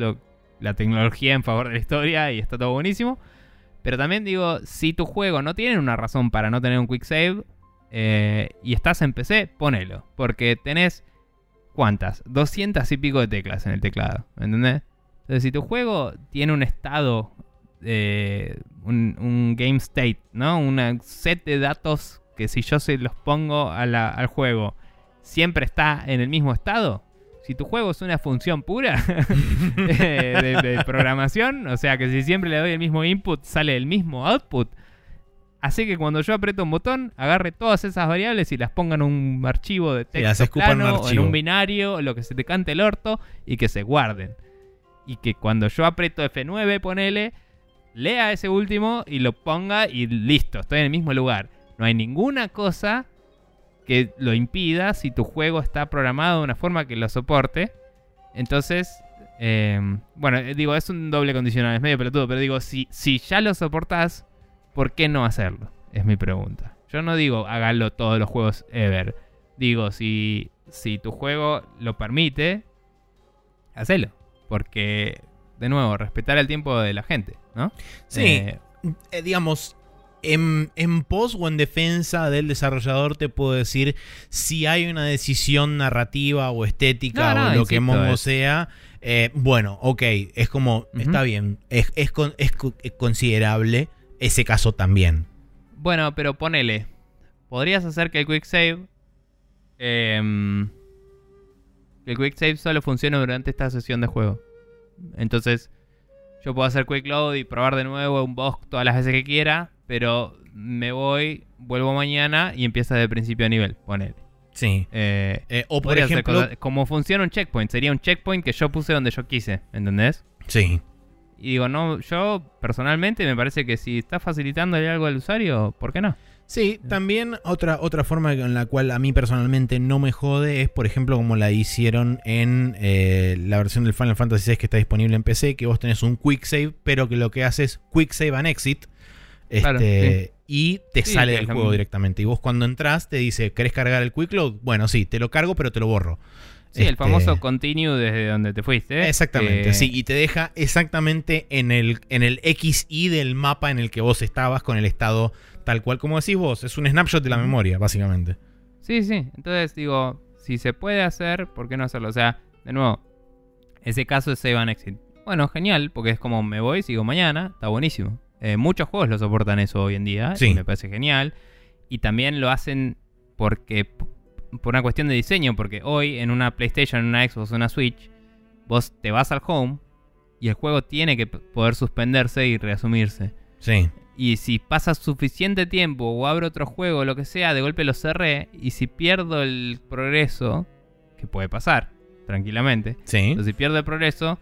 la tecnología en favor de la historia y está todo buenísimo. Pero también digo, si tu juego no tiene una razón para no tener un quick save eh, y estás en PC, ponelo. Porque tenés ¿cuántas? 200 y pico de teclas en el teclado, ¿entendés? Entonces, si tu juego tiene un estado, eh, un, game state, ¿no? Un set de datos que si yo se los pongo al juego, siempre está en el mismo estado. Si tu juego es una función pura *laughs* de programación, o sea que si siempre le doy el mismo input, sale el mismo output, Así que cuando yo aprieto un botón, agarre todas esas variables y las ponga en un archivo de texto plano, o en un binario, lo que se te cante el orto, y que se guarden. y que cuando yo aprieto F9, ponele, lea ese último y lo ponga y listo, estoy en el mismo lugar. No hay ninguna cosa que lo impida si tu juego está programado de una forma que lo soporte. Entonces, eh, bueno, eh, digo, es un doble condicional, es medio pelotudo, pero digo, si, si ya lo soportás, ¿por qué no hacerlo? Es mi pregunta. Yo no digo hágalo todos los juegos ever. Digo, si, si tu juego lo permite, hacelo. Porque, de nuevo, respetar el tiempo de la gente, ¿no? Sí. Eh, Eh, digamos, en, en pos o en defensa del desarrollador te puedo decir si hay una decisión narrativa o estética No, no, o lo que mongo es- sea. eh, bueno, ok, es como, está bien, es, es con- es considerable ese caso también. Bueno, pero ponele. Podrías hacer que el quick save. que el quick save solo funcione durante esta sesión de juego. Entonces, yo puedo hacer quick load y probar de nuevo un boss todas las veces que quiera. Pero me voy, vuelvo mañana y empieza desde el principio de nivel. Ponele. Sí. Eh, Eh, o por ejemplo, cosas- como funciona un checkpoint. Sería un checkpoint que yo puse donde yo quise. ¿Entendés? sí. Y digo, no, yo personalmente me parece que si está facilitándole algo al usuario, ¿por qué no? Sí, también otra, otra forma en la cual a mí personalmente no me jode es, por ejemplo, como la hicieron en eh, la versión del Final Fantasy VI que está disponible en PC, que vos tenés un Quick Save, pero que lo que hace es Quick Save and Exit. Este, Claro, sí. Y te Sí, sale del juego directamente. Y vos cuando entras te dice, ¿querés cargar el Quick Load? Bueno, sí, te lo cargo, pero te lo borro. Sí, el Este, famoso continue desde donde te fuiste. Exactamente, que- sí, y te deja exactamente en el, en el XY del mapa en el que vos estabas con el estado tal cual como decís vos. Es un snapshot de la memoria, básicamente. Sí, sí. Entonces digo, si se puede hacer, ¿por qué no hacerlo? O sea, de nuevo, ese caso es Save and Exit. Bueno, genial, porque es como me voy, sigo mañana, está buenísimo. Eh, muchos juegos lo soportan eso hoy en día, Sí. me parece genial. Y también lo hacen porque por una cuestión de diseño, porque hoy en una PlayStation, en una Xbox, una Switch, vos te vas al home y el juego tiene que poder suspenderse y reasumirse. Sí. Y si pasa suficiente tiempo o abro otro juego o lo que sea, de golpe lo cerré. Y si pierdo el progreso, que puede pasar, tranquilamente. Sí. Pero si pierdo el progreso,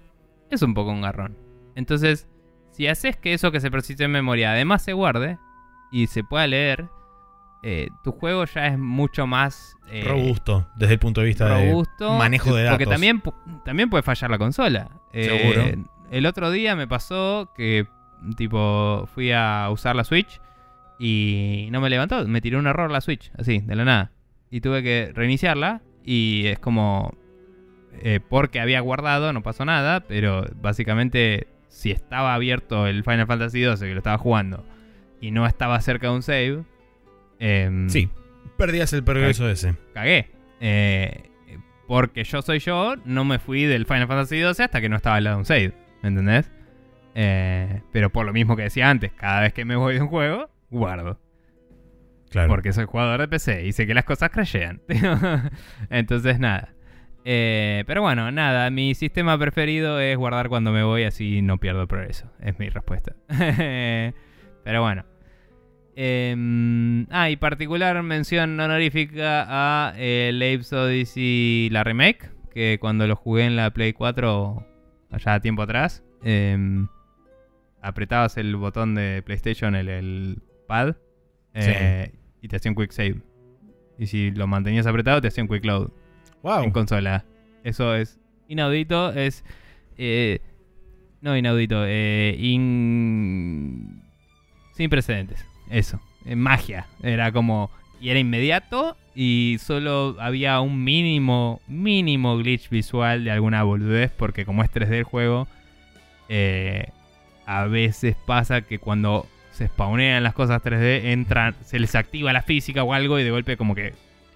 es un poco un garrón. Entonces, si haces que eso que se persiste en memoria además se guarde y se pueda leer, eh, tu juego ya es mucho más eh, Robusto, desde el punto de vista robusto. de manejo de datos. Porque también, también puede fallar la consola. Eh, Seguro. El otro día me pasó que, tipo, fui a usar la Switch y no me levantó. Me tiró un error la Switch, así, de la nada. Y tuve que reiniciarla y es como... porque había guardado, no pasó nada, pero básicamente si estaba abierto el Final Fantasy XII que lo estaba jugando y no estaba cerca de un save, em, Sí, perdías el progreso ese. cagué. Eh, porque yo soy yo, no me fui del Final Fantasy XII hasta que no estaba al lado de un save. ¿Me entendés? Eh, pero por lo mismo que decía antes, cada vez que me voy de un juego, guardo. Claro. Porque soy jugador de PC y sé que las cosas crashean. *laughs* Entonces, nada. Eh, pero bueno, nada. Mi sistema preferido es guardar cuando me voy, así no pierdo progreso. Es mi respuesta. *laughs* pero bueno. Eh, ah, y particular mención honorífica a eh, Odyssey, la remake. Que cuando lo jugué en la Play 4, allá tiempo atrás, eh, apretabas el botón de PlayStation, el, el pad, eh, y te hacía un quick save. Y si lo mantenías apretado, te hacía un quick load wow. en consola. Eso es inaudito, es... eh, no inaudito, eh, in- sin precedentes. Eso, eh, magia. Era como... Y era inmediato y solo había un mínimo, mínimo glitch visual de alguna boludez porque como es 3D el juego, eh, a veces pasa que cuando se spawnean las cosas 3D, entran, se les activa la física o algo y de golpe como que,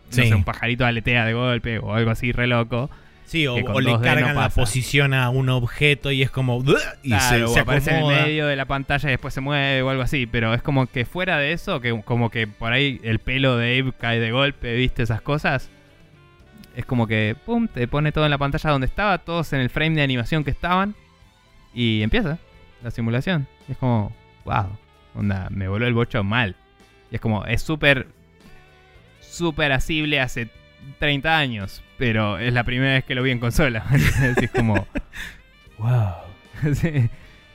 no sé, un pajarito aletea de golpe o algo así re loco. Sí, o, le 2D no cargan la posición a un objeto y es como. Y Claro, se, se aparece en el medio de la pantalla y después se mueve o algo así. Pero es como que fuera de eso, que como que por ahí el pelo de Abe cae de golpe, ¿viste? Esas cosas. Es como que, pum, te pone todo en la pantalla donde estaba, todos en el frame de animación que estaban. Y empieza la simulación. Y es como, wow, onda, me voló el bocho mal. Y es como, es súper, súper asible hace 30 años. Pero es la primera vez que lo vi en consola. *laughs* es como, *laughs* wow. *laughs* Sí.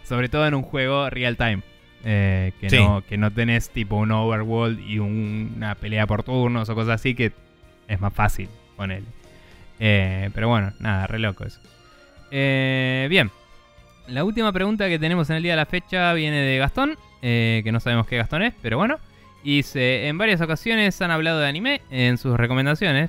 Sobre todo en un juego real time. eh, que, Sí. no, que no tenés tipo un overworld y un- una pelea por turnos o cosas así que es más fácil con él. pero bueno, nada, re loco eso. Eh, bien. La última pregunta que tenemos en el día de la fecha viene de Gastón, eh, que no sabemos qué Gastón es, pero bueno. Y dice, en varias ocasiones han hablado de anime en sus recomendaciones,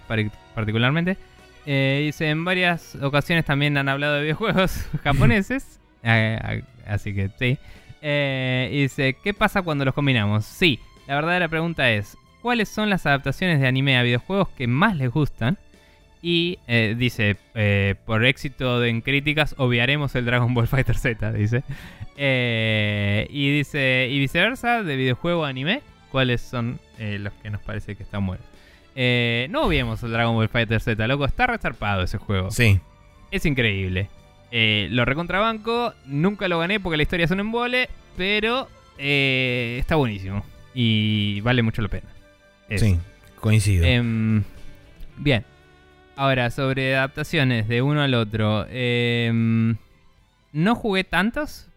particularmente. Eh, dice, en varias ocasiones también han hablado de videojuegos *laughs* japoneses. Eh, *laughs* a- así que sí. Eh, y dice, ¿qué pasa cuando los combinamos? Sí, la verdadera pregunta es, ¿cuáles son las adaptaciones de anime a videojuegos que más les gustan? Y eh, dice, eh, por éxito en críticas, obviaremos el Dragon Ball Fighter Z, *laughs* dice. Eh, y dice, y viceversa, de videojuego a anime, ¿cuáles son eh, los que nos parece que están buenos? Eh, no obviemos el Dragon Ball Fighter Z, loco, está resarpado ese juego. Sí. Es increíble. Eh, lo recontrabanco, nunca lo gané porque la historia es un embole, pero eh, está buenísimo. Y vale mucho la pena. Eso. Sí, coincido. Em, bien. Ahora, sobre adaptaciones de uno al otro. em, no jugué tantos.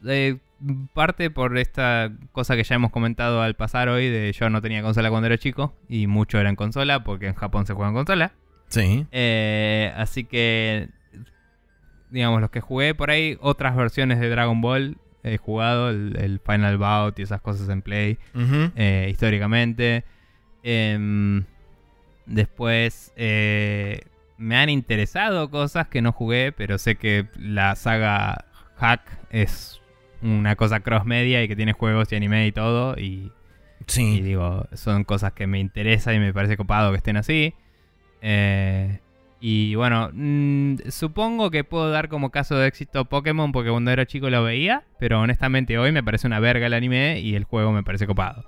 Parte por esta cosa que ya hemos comentado al pasar hoy de yo no tenía consola cuando era chico. Y mucho era en consola porque en Japón se juega en consola. sí. Eh, así que, digamos, los que jugué por ahí, otras versiones de Dragon Ball he jugado, el, el Final Bout y esas cosas en Play, eh, históricamente. Em, después, eh, me han interesado cosas que no jugué, pero sé que la saga Hack es una cosa cross media y que tiene juegos y anime y todo. Y y Sí. digo, son cosas que me interesa y me parece copado que estén así. Eh, y bueno, mm, supongo que puedo dar como caso de éxito Pokémon porque cuando era chico lo veía, pero honestamente hoy me parece una verga el anime y el juego me parece copado.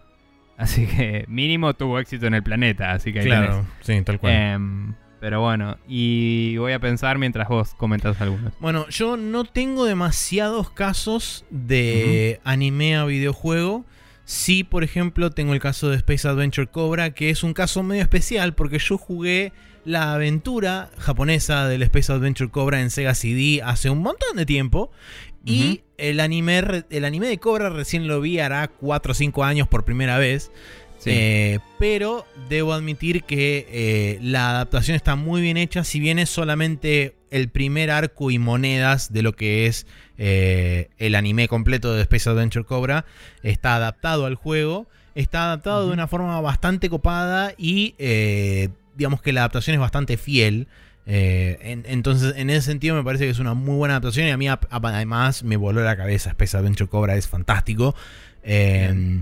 Así que mínimo tuvo éxito en el planeta, así que ahí Claro, sí, tal cual. Em, pero bueno, y voy a pensar mientras vos comentas algunos. Bueno, yo no tengo demasiados casos de anime a videojuego. Sí, por ejemplo, tengo el caso de Space Adventure Cobra, que es un caso medio especial porque yo jugué la aventura japonesa del Space Adventure Cobra en Sega CD hace un montón de tiempo. Y el anime, el anime de Cobra recién lo vi hará 4 o 5 años por primera vez. Sí. Eh, pero debo admitir que eh, la adaptación está muy bien hecha, si bien es solamente el primer arco y monedas de lo que es eh, el anime completo de Space Adventure Cobra, está adaptado al juego, está adaptado de una forma bastante copada y digamos que la adaptación es bastante fiel. Eh, en- entonces, en ese sentido, me parece que es una muy buena adaptación y a mí, a- además, me voló la cabeza. Space Adventure Cobra es fantástico. Eh.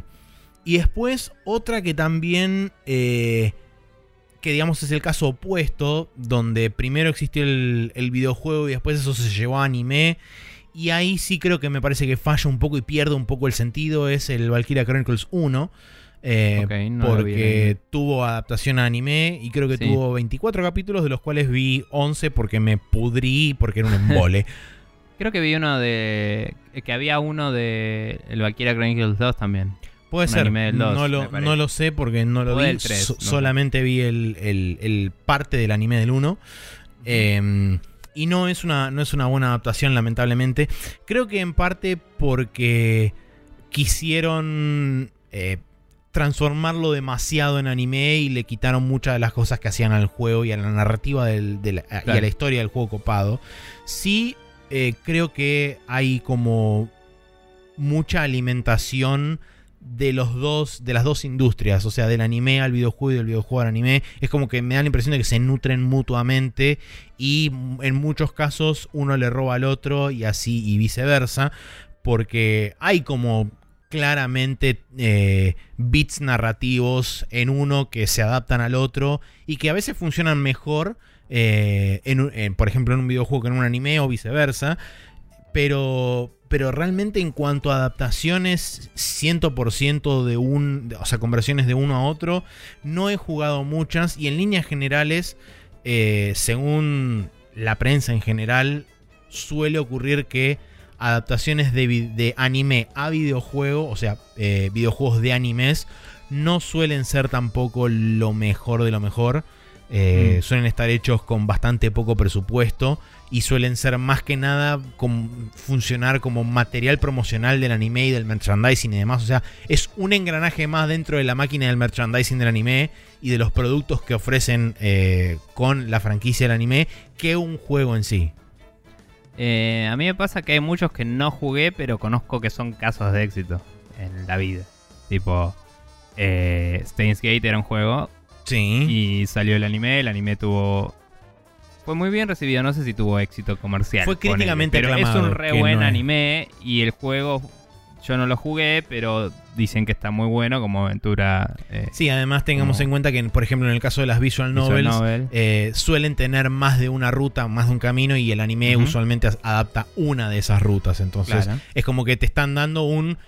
Y después, otra que también, eh, que digamos es el caso opuesto, donde primero existió el, el videojuego y después eso se llevó a anime. Y ahí sí creo que me parece que falla un poco y pierde un poco el sentido. Es el Valkyria Chronicles 1. eh, Ok, no porque anime. tuvo adaptación a anime y creo que Sí. tuvo 24 capítulos, de los cuales vi 11 porque me pudrí porque era un embole. *laughs* Creo que vi uno de. Que había uno de. El Valkyria Chronicles 2 también. Puede Un ser, anime del 2, no, lo, parece. no lo sé porque no lo O vi, del 3, so- no sé. solamente vi el, el- el parte del anime del 1. Eh, y no es, una, no es una buena adaptación, lamentablemente. Creo que en parte porque quisieron eh, transformarlo demasiado en anime y le quitaron muchas de las cosas que hacían al juego y a la narrativa del- y a la historia del juego copado. Sí, eh, creo que hay como mucha alimentación de los dos de las dos industrias, o sea, del anime al videojuego y del videojuego al anime, es como que me da la impresión de que se nutren mutuamente y en muchos casos uno le roba al otro y así y viceversa, porque hay como claramente eh, bits narrativos en uno que se adaptan al otro y que a veces funcionan mejor, eh, en, por ejemplo, en un videojuego que en un anime o viceversa. Pero, pero realmente en cuanto a adaptaciones 100% de un, o sea, conversiones de uno a otro, no he jugado muchas y en líneas generales, eh, según la prensa en general, suele ocurrir que adaptaciones de anime a videojuego, o sea, eh, videojuegos de animes, no suelen ser tampoco lo mejor de lo mejor. Eh, Mm. Suelen estar hechos con bastante poco presupuesto y suelen ser más que nada con, funcionar como material promocional del anime y del merchandising y demás. O sea, es un engranaje más dentro de la máquina del merchandising del anime y de los productos que ofrecen eh, con la franquicia del anime que un juego en sí. Eh, a mí me pasa que hay muchos que no jugué, pero conozco que son casos de éxito en la vida. Tipo, eh, Steins Gate era un juego Sí. y salió el anime. El anime tuvo. Fue muy bien recibido, no sé si tuvo éxito comercial. Fue críticamente Pero es aclamado, un re buen no es. anime y el juego. Yo no lo jugué, pero dicen que está muy bueno como aventura. eh, Sí, además tengamos Como- en cuenta que, por ejemplo, en el caso de las visual visual novels, novel. eh, suelen tener más de una ruta, más de un camino, y el anime usualmente adapta una de esas rutas. Entonces, Claro. es como que te están dando un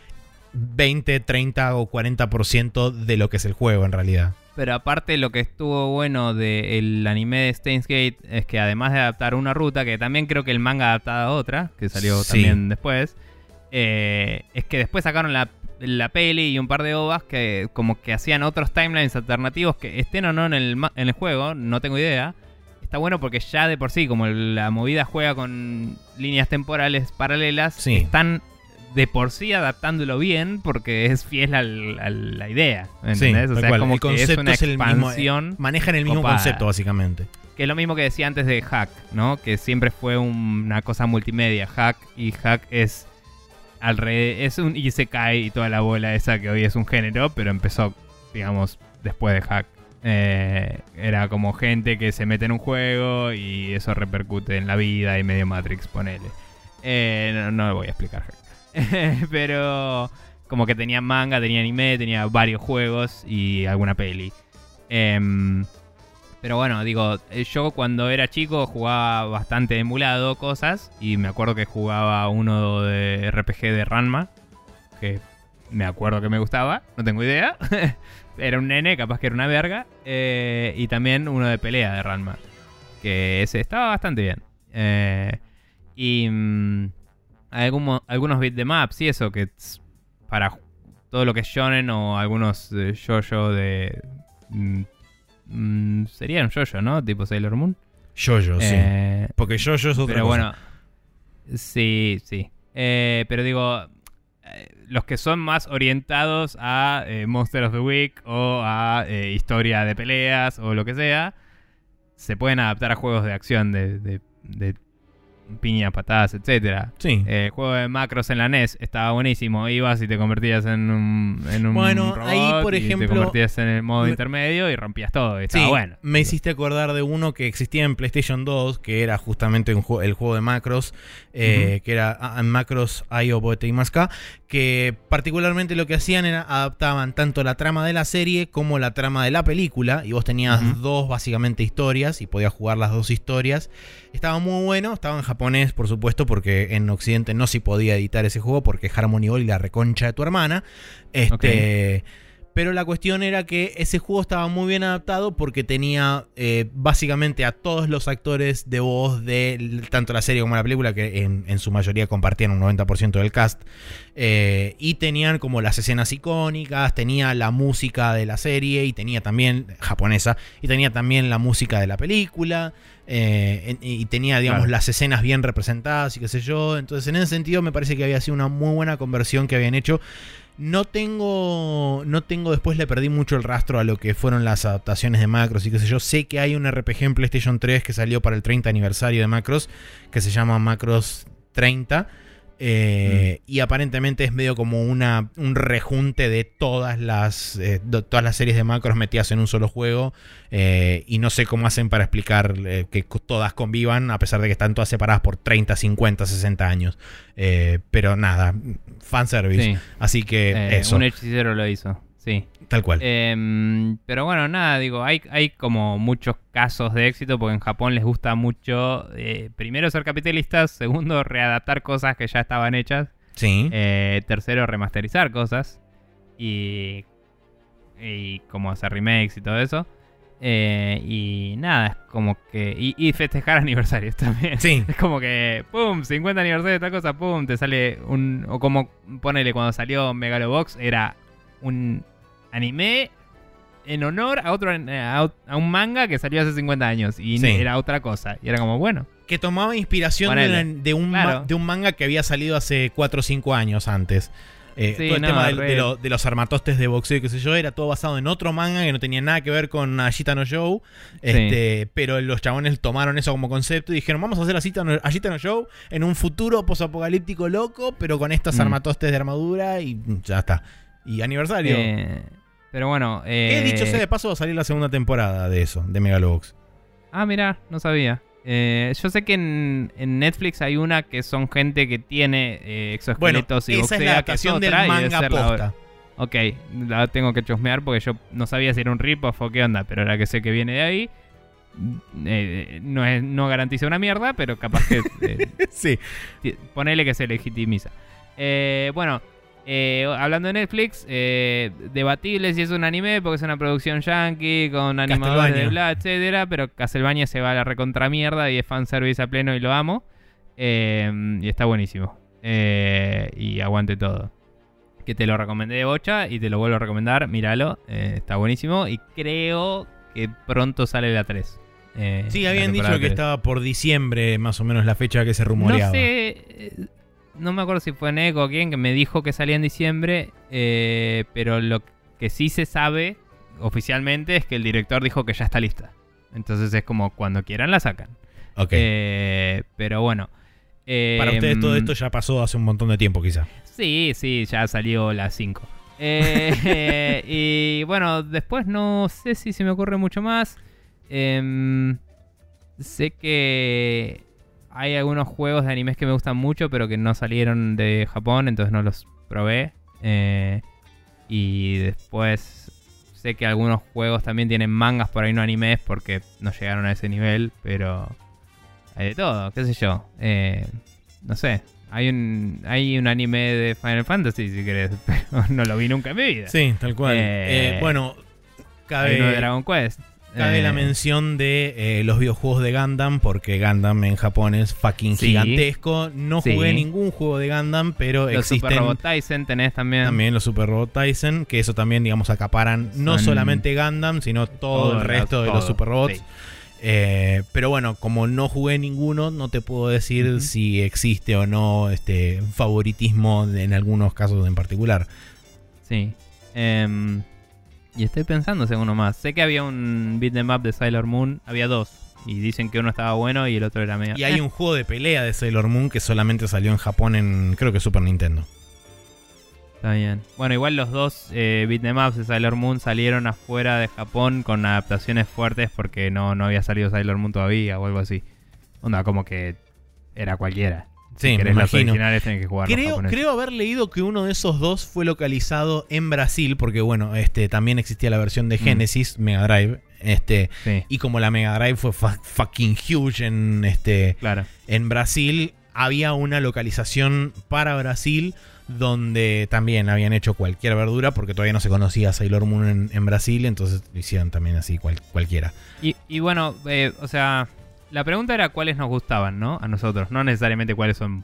20, 30 o 40% de lo que es el juego en realidad. Pero aparte lo que estuvo bueno del anime de Steins Gate es que además de adaptar una ruta, que también creo que el manga adaptaba otra, que salió Sí. también después, eh, es que después sacaron la, la peli y un par de ovas que como que hacían otros timelines alternativos que estén o no en el, en el juego, no tengo idea. Está bueno porque ya de por sí, como la movida juega con líneas temporales paralelas, Sí. están de por sí adaptándolo bien porque es fiel al- a la idea. Sí, ¿Entendés? o tal sea, es como El que es concepto una es el mismo, eh, expansión. Manejan el mismo Copada. concepto, básicamente. Que es lo mismo que decía antes de Hack, ¿no? Que siempre fue un- una cosa multimedia. Hack y Hack es alrededor, es un Isekai y toda la bola esa que hoy es un género, pero empezó, digamos, después de Hack. Eh, era como gente que se mete en un juego y eso repercute en la vida y medio Matrix, ponele. Eh, no, no lo voy a explicar. *laughs* Pero como que tenía manga, tenía anime, tenía varios juegos y alguna peli. Em, pero bueno, digo, eh, yo cuando era chico jugaba bastante emulado cosas y me acuerdo que jugaba uno de RPG de Ranma, que me acuerdo que me gustaba, no tengo idea. *laughs* era un nene, capaz que era una verga. eh, y también uno de pelea de Ranma, que ese estaba bastante bien. Eh, y mm, algún- algunos bitmaps y eso, que es para todo lo que es shonen o algunos eh, yo de... mm, mm, sería un yo ¿no? Tipo Sailor Moon. Yo-Yo, sí. Eh, Porque yo-Yo es otra pero cosa. bueno, sí, sí. Eh, pero digo, los que son más orientados a eh, Monster of the Week o a eh, historia de peleas o lo que sea, se pueden adaptar a juegos de acción de, de, de piñas, patadas, etcétera. Sí. Eh, el juego de macros en la NES estaba buenísimo. Ibas y te convertías en un, en un Bueno, robot ahí, por y ejemplo, te convertías en el modo me- intermedio y rompías todo. Y estaba Sí, bueno. me hiciste acordar de uno que existía en PlayStation 2, que era justamente un el juego de macros, eh, que era ah, Macros IO Boete y Masca, que particularmente lo que hacían era adaptaban tanto la trama de la serie como la trama de la película, y vos tenías dos básicamente historias y podías jugar las dos historias. Estaba muy bueno, estaba en japonés, por supuesto, porque en Occidente no se podía editar ese juego porque Harmony Gold y la reconcha de tu hermana. Este. Pero la cuestión era que ese juego estaba muy bien adaptado porque tenía eh, básicamente a todos los actores de voz de tanto la serie como la película, que en, en su mayoría compartían un 90% del cast. eh, y tenían como las escenas icónicas, tenía la música de la serie y tenía también japonesa, y tenía también la música de la película. eh, y tenía, digamos, Claro. las escenas bien representadas y qué sé yo. Entonces, en ese sentido, me parece que había sido una muy buena conversión que habían hecho. No tengo. No tengo. Después le perdí mucho el rastro a lo que fueron las adaptaciones de Macros y qué sé yo. Sé que hay un RPG en PlayStation 3 que salió para el 30 aniversario de Macros. Que se llama Macros 30. Eh, Y aparentemente es medio como una, un rejunte de todas las. eh, de todas las series de Macros metidas en un solo juego. eh, y no sé cómo hacen para explicar que todas convivan. A pesar de que están todas separadas por 30, 50, 60 años. Pero nada. Fanservice. Sí. Así que eso, un hechicero lo hizo. Sí. Tal cual. Em, pero bueno, nada, digo, hay, hay como muchos casos de éxito porque en Japón les gusta mucho, eh, primero ser capitalistas, segundo readaptar cosas que ya estaban hechas, sí. eh, tercero remasterizar cosas y, y como hacer remakes y todo eso. Eh, y nada, es como que... Y, y festejar *laughs* aniversarios también. sí. Es como que, pum, 50 aniversario de esta cosa, pum, te sale un. O como, ponele, cuando salió Megalobox, era un anime en honor a otro a, a un manga que salió hace 50 años y Sí. era otra cosa. Y era como, bueno, Que tomaba inspiración de, Ponele. la- de un ma- de un manga que había salido hace 4 o 5 años antes. Eh, Sí, todo el no, tema del- de, lo- de los armatostes de boxeo y qué sé yo, era todo basado en otro manga que no tenía nada que ver con Ashita no Joe. Este, Pero los chabones tomaron eso como concepto y dijeron, vamos a hacer Ashita no, Ashita no Joe en un futuro posapocalíptico loco, pero con estos Mm. armatostes de armadura y ya está. Y aniversario. eh, pero bueno. He eh, dicho sea de paso, va a salir la segunda temporada de eso, de Megalobox. Ah, mira, no sabía. Eh, yo sé que en, en Netflix hay una que son gente que tiene eh, Bueno, exoesqueletos y esa boxea, es la que adaptación del otra y manga ser la- posta. Ok, la tengo que chusmear porque yo no sabía si era un rip-off o qué onda, pero ahora que sé que viene de ahí, eh, no, es, no garantiza una mierda, pero capaz que *laughs* eh, sí. ponele que se legitimiza. Eh, bueno, eh, hablando de Netflix, eh, debatible si es un anime porque es una producción yankee con animadores de bla, etcétera, pero Castlevania se va a la recontra mierda y es fanservice a pleno y lo amo. Eh, y está buenísimo. Y aguante todo. Que te lo recomendé de bocha y te lo vuelvo a recomendar. Míralo, está buenísimo. Y creo que pronto sale la 3. Eh, Sí, habían dicho que 3. estaba por diciembre, más o menos la fecha que se rumoreaba. No sé, no me acuerdo si fue Neko o quién que me dijo que salía en diciembre, eh, pero lo que sí se sabe oficialmente es que el director dijo que ya está lista. Entonces es como cuando quieran la sacan. Ok. Eh, pero bueno. eh, Para ustedes todo mm, esto ya pasó hace un montón de tiempo, quizá. Sí, sí, ya salió las *laughs* 5. y bueno, después no sé si se me ocurre mucho más. Em, sé que hay algunos juegos de animes que me gustan mucho, pero que no salieron de Japón, entonces no los probé. Eh, y después sé que algunos juegos también tienen mangas por ahí, no animes, porque no llegaron a ese nivel, pero hay de todo, qué sé yo. Eh, no sé. Hay un, hay un anime de Final Fantasy, si querés, *laughs* pero no lo vi nunca en mi vida. Sí, tal cual. Eh, bueno, Hay cabe, uno de Dragon Quest. Cabe Eh, la mención de eh, los videojuegos de Gundam, porque Gundam en Japón es fucking Sí. gigantesco. No Sí. jugué ningún juego de Gundam, pero Los existen Super Robot Tyson tenés también. también los Super Robot Tyson, que eso también, digamos, acaparan no solamente Gundam, sino todo, el resto de los Super Robots. sí. Eh, pero bueno, como no jugué ninguno, no te puedo decir si existe o no este favoritismo en algunos casos en particular. Sí. Em, y estoy pensando si uno más. Sé que había un beat'em up de Sailor Moon. Había dos. Y dicen que uno estaba bueno y el otro era medio. Y hay un juego de pelea de Sailor Moon que solamente salió en Japón en creo que Super Nintendo. Está bien. Bueno, igual los dos eh, beat'em ups de Sailor Moon salieron afuera de Japón con adaptaciones fuertes porque no, no había salido Sailor Moon todavía o algo así. Onda, como que era cualquiera. Sí, si me imagino. originales tenés que jugar Creo, haber leído que uno de esos dos fue localizado en Brasil, porque bueno, este también existía la versión de Mm. Genesis, Mega Drive, este, Sí, y como la Mega Drive fue fu- fucking huge en este claro. en Brasil, había una localización para Brasil donde también habían hecho cualquier verdura, porque todavía no se conocía Sailor Moon en, en Brasil, entonces lo hicieron también así cual- cualquiera. Y, y bueno, eh, o sea, la pregunta era cuáles nos gustaban, ¿no? A nosotros, no necesariamente cuáles son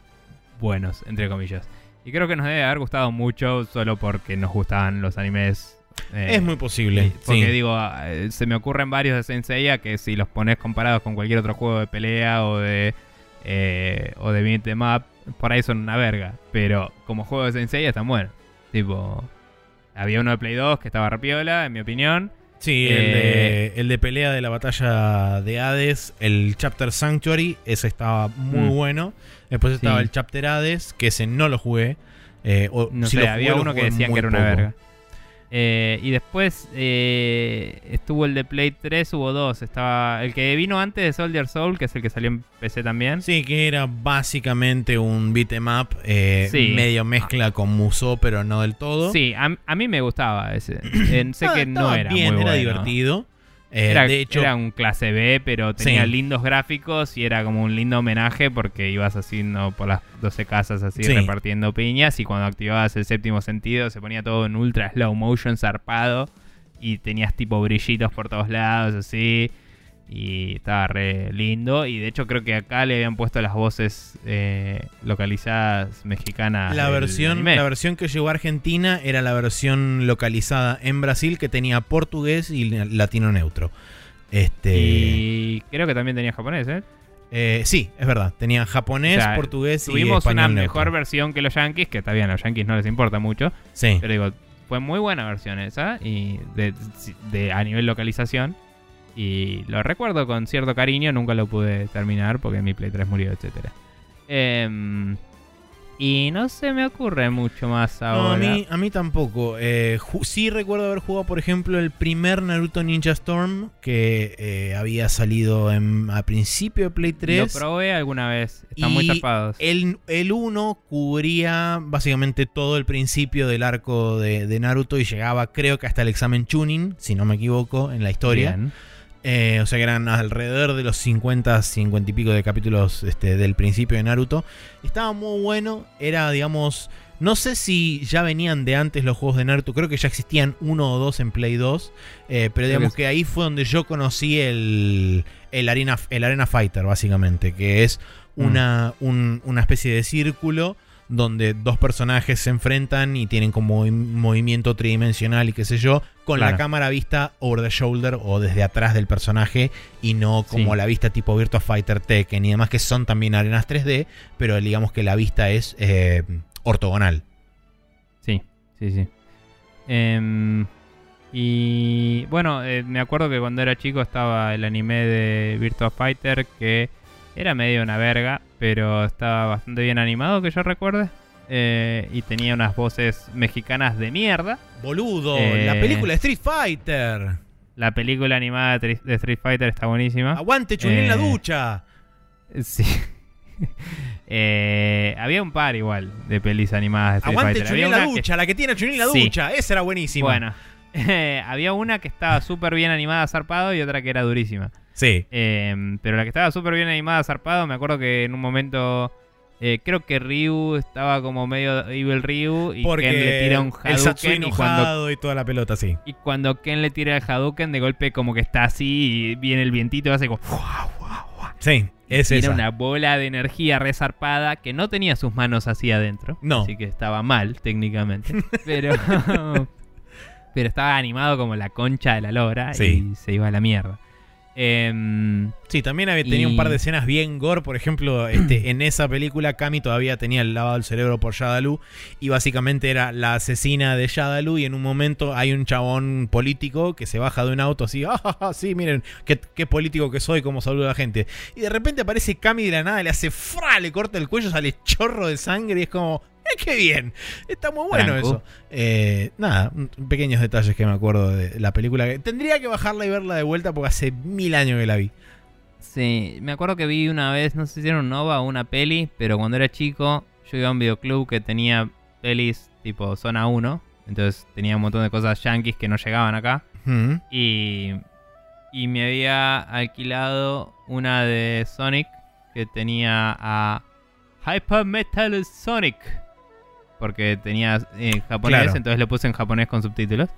buenos, entre comillas. Y creo que nos debe haber gustado mucho solo porque nos gustaban los animes. eh, es muy posible. Porque sí. digo, eh, se me ocurren varios de Senseiya que si los pones comparados con cualquier otro juego de pelea o de eh, o de beat em up, por ahí son una verga. Pero como juego de Senseiya están buenos. Tipo, había uno de Play 2 que estaba repiola, en mi opinión. Sí, el, Eh, de, el de pelea de la batalla de Hades, el Chapter Sanctuary, ese estaba muy Mm. bueno. Después estaba Sí. el Chapter Hades, que ese no lo jugué. eh, o No si sé, lo jugué, había uno que decían que era una poco. verga. Eh, y después eh, estuvo el de Play 3, hubo dos. Estaba el que vino antes de Soldier Soul, que es el que salió en PC también. Sí, que era básicamente un beat 'em up, eh, Sí. medio mezcla con Musou, pero no del todo. Sí, a, a mí me gustaba ese. *clears throat* Eh, sé que no era bien, muy era bueno. divertido. Eh, Era, de hecho, era un clase B, pero tenía Sí. lindos gráficos y era como un lindo homenaje porque ibas haciendo por las 12 casas así Sí. repartiendo piñas y cuando activabas el séptimo sentido se ponía todo en ultra slow motion zarpado y tenías tipo brillitos por todos lados así Y estaba re lindo. Y de hecho creo que acá le habían puesto las voces eh, localizadas mexicanas. La versión, la versión que llegó a Argentina era la versión localizada en Brasil que tenía portugués y latino neutro. Este, Y creo que también tenía japonés, ¿eh? eh, sí, es verdad. Tenía japonés, O sea, portugués y Tuvimos una neutro. mejor versión que los yankees, que está bien, a los yankees no les importa mucho. Sí. Pero digo, fue muy buena versión esa. Y de, de- a nivel localización. Y lo recuerdo con cierto cariño. Nunca lo pude terminar porque mi Play 3 murió, etcétera. Em, y no se me ocurre mucho más No, ahora. a mí, a mí tampoco. Eh, sí recuerdo haber jugado, por ejemplo, el primer Naruto Ninja Storm que eh, había salido en- a principio de Play 3. Lo probé alguna vez. Están muy tapados. El, el 1 cubría básicamente todo el principio del arco de, de Naruto y llegaba creo que hasta el examen Chunin, si no me equivoco, en la historia. Bien. Eh, o sea que eran alrededor de los 50, 50 y pico de capítulos este, del principio de Naruto. Estaba muy bueno. Era, digamos, no sé si ya venían de antes los juegos de Naruto. Creo que ya existían uno o dos en Play 2. eh, pero digamos que ahí fue donde yo conocí el, el, arena, el Arena Fighter, básicamente. Que es una, un- una especie de círculo donde dos personajes se enfrentan y tienen como un movimiento tridimensional y qué sé yo, con la cámara vista over the shoulder o desde atrás del personaje y no como Sí. la vista tipo Virtua Fighter Tekken y demás que son también arenas 3D, pero digamos que la vista es eh, ortogonal. Sí, sí, sí. Em, y bueno, eh, me acuerdo que cuando era chico estaba el anime de Virtua Fighter que era medio una verga, pero estaba bastante bien animado que yo recuerde. Eh, y tenía unas voces mexicanas de mierda. Boludo, Eh. la película de Street Fighter. La película animada de Street Fighter está buenísima. Aguante Chun en la Eh, ducha. *laughs* Sí. Eh, había un par igual de pelis animadas de Street Aguante Fighter. En la una que- ducha, la que tiene Chun en la Sí. ducha, esa era buenísima. Bueno, *laughs* había una que estaba súper bien animada, zarpado, y otra que era durísima. Sí. Eh, pero la que estaba súper bien animada, zarpado, me acuerdo que en un momento. eh, creo que Ryu estaba como medio Evil Ryu y Porque Ken le tira un el Hadouken y cuando, y toda la pelota, sí. y cuando Ken le tira el Hadouken de golpe como que está así y viene el vientito y hace como Sí, es esa. una bola de energía resarpada que no tenía sus manos así adentro. No. Así que estaba mal técnicamente. *laughs* pero pero estaba animado como la concha de la lora Sí. y se iba a la mierda. Em, Sí, también había, tenía un par de escenas bien gore. Por ejemplo, *clears throat* este, en esa película, Cami todavía tenía el lavado del cerebro por Shadalu. Y básicamente era la asesina de Shadalu. Y en un momento hay un chabón político que se baja de un auto así. ¡Ah, sí, miren, qué, qué político que soy, como saluda a la gente. Y de repente aparece Cami de la nada, le hace fra, le corta el cuello, sale chorro de sangre. Y es como. ¡Eh, *laughs* qué bien! Está muy bueno eso. Eh, nada, pequeños detalles que me acuerdo de la película. que- Tendría que bajarla y verla de vuelta porque hace mil años que la vi. sí, me acuerdo que vi una vez, no sé si era un Nova o una peli, pero cuando era chico yo iba a un videoclub que tenía pelis tipo Zona 1. Entonces tenía un montón de cosas yankees que no llegaban acá. Mm. Y, y me había alquilado una de Sonic que tenía a Hyper Metal Sonic. Porque tenía en japonés, Claro. entonces le puse en japonés con subtítulos.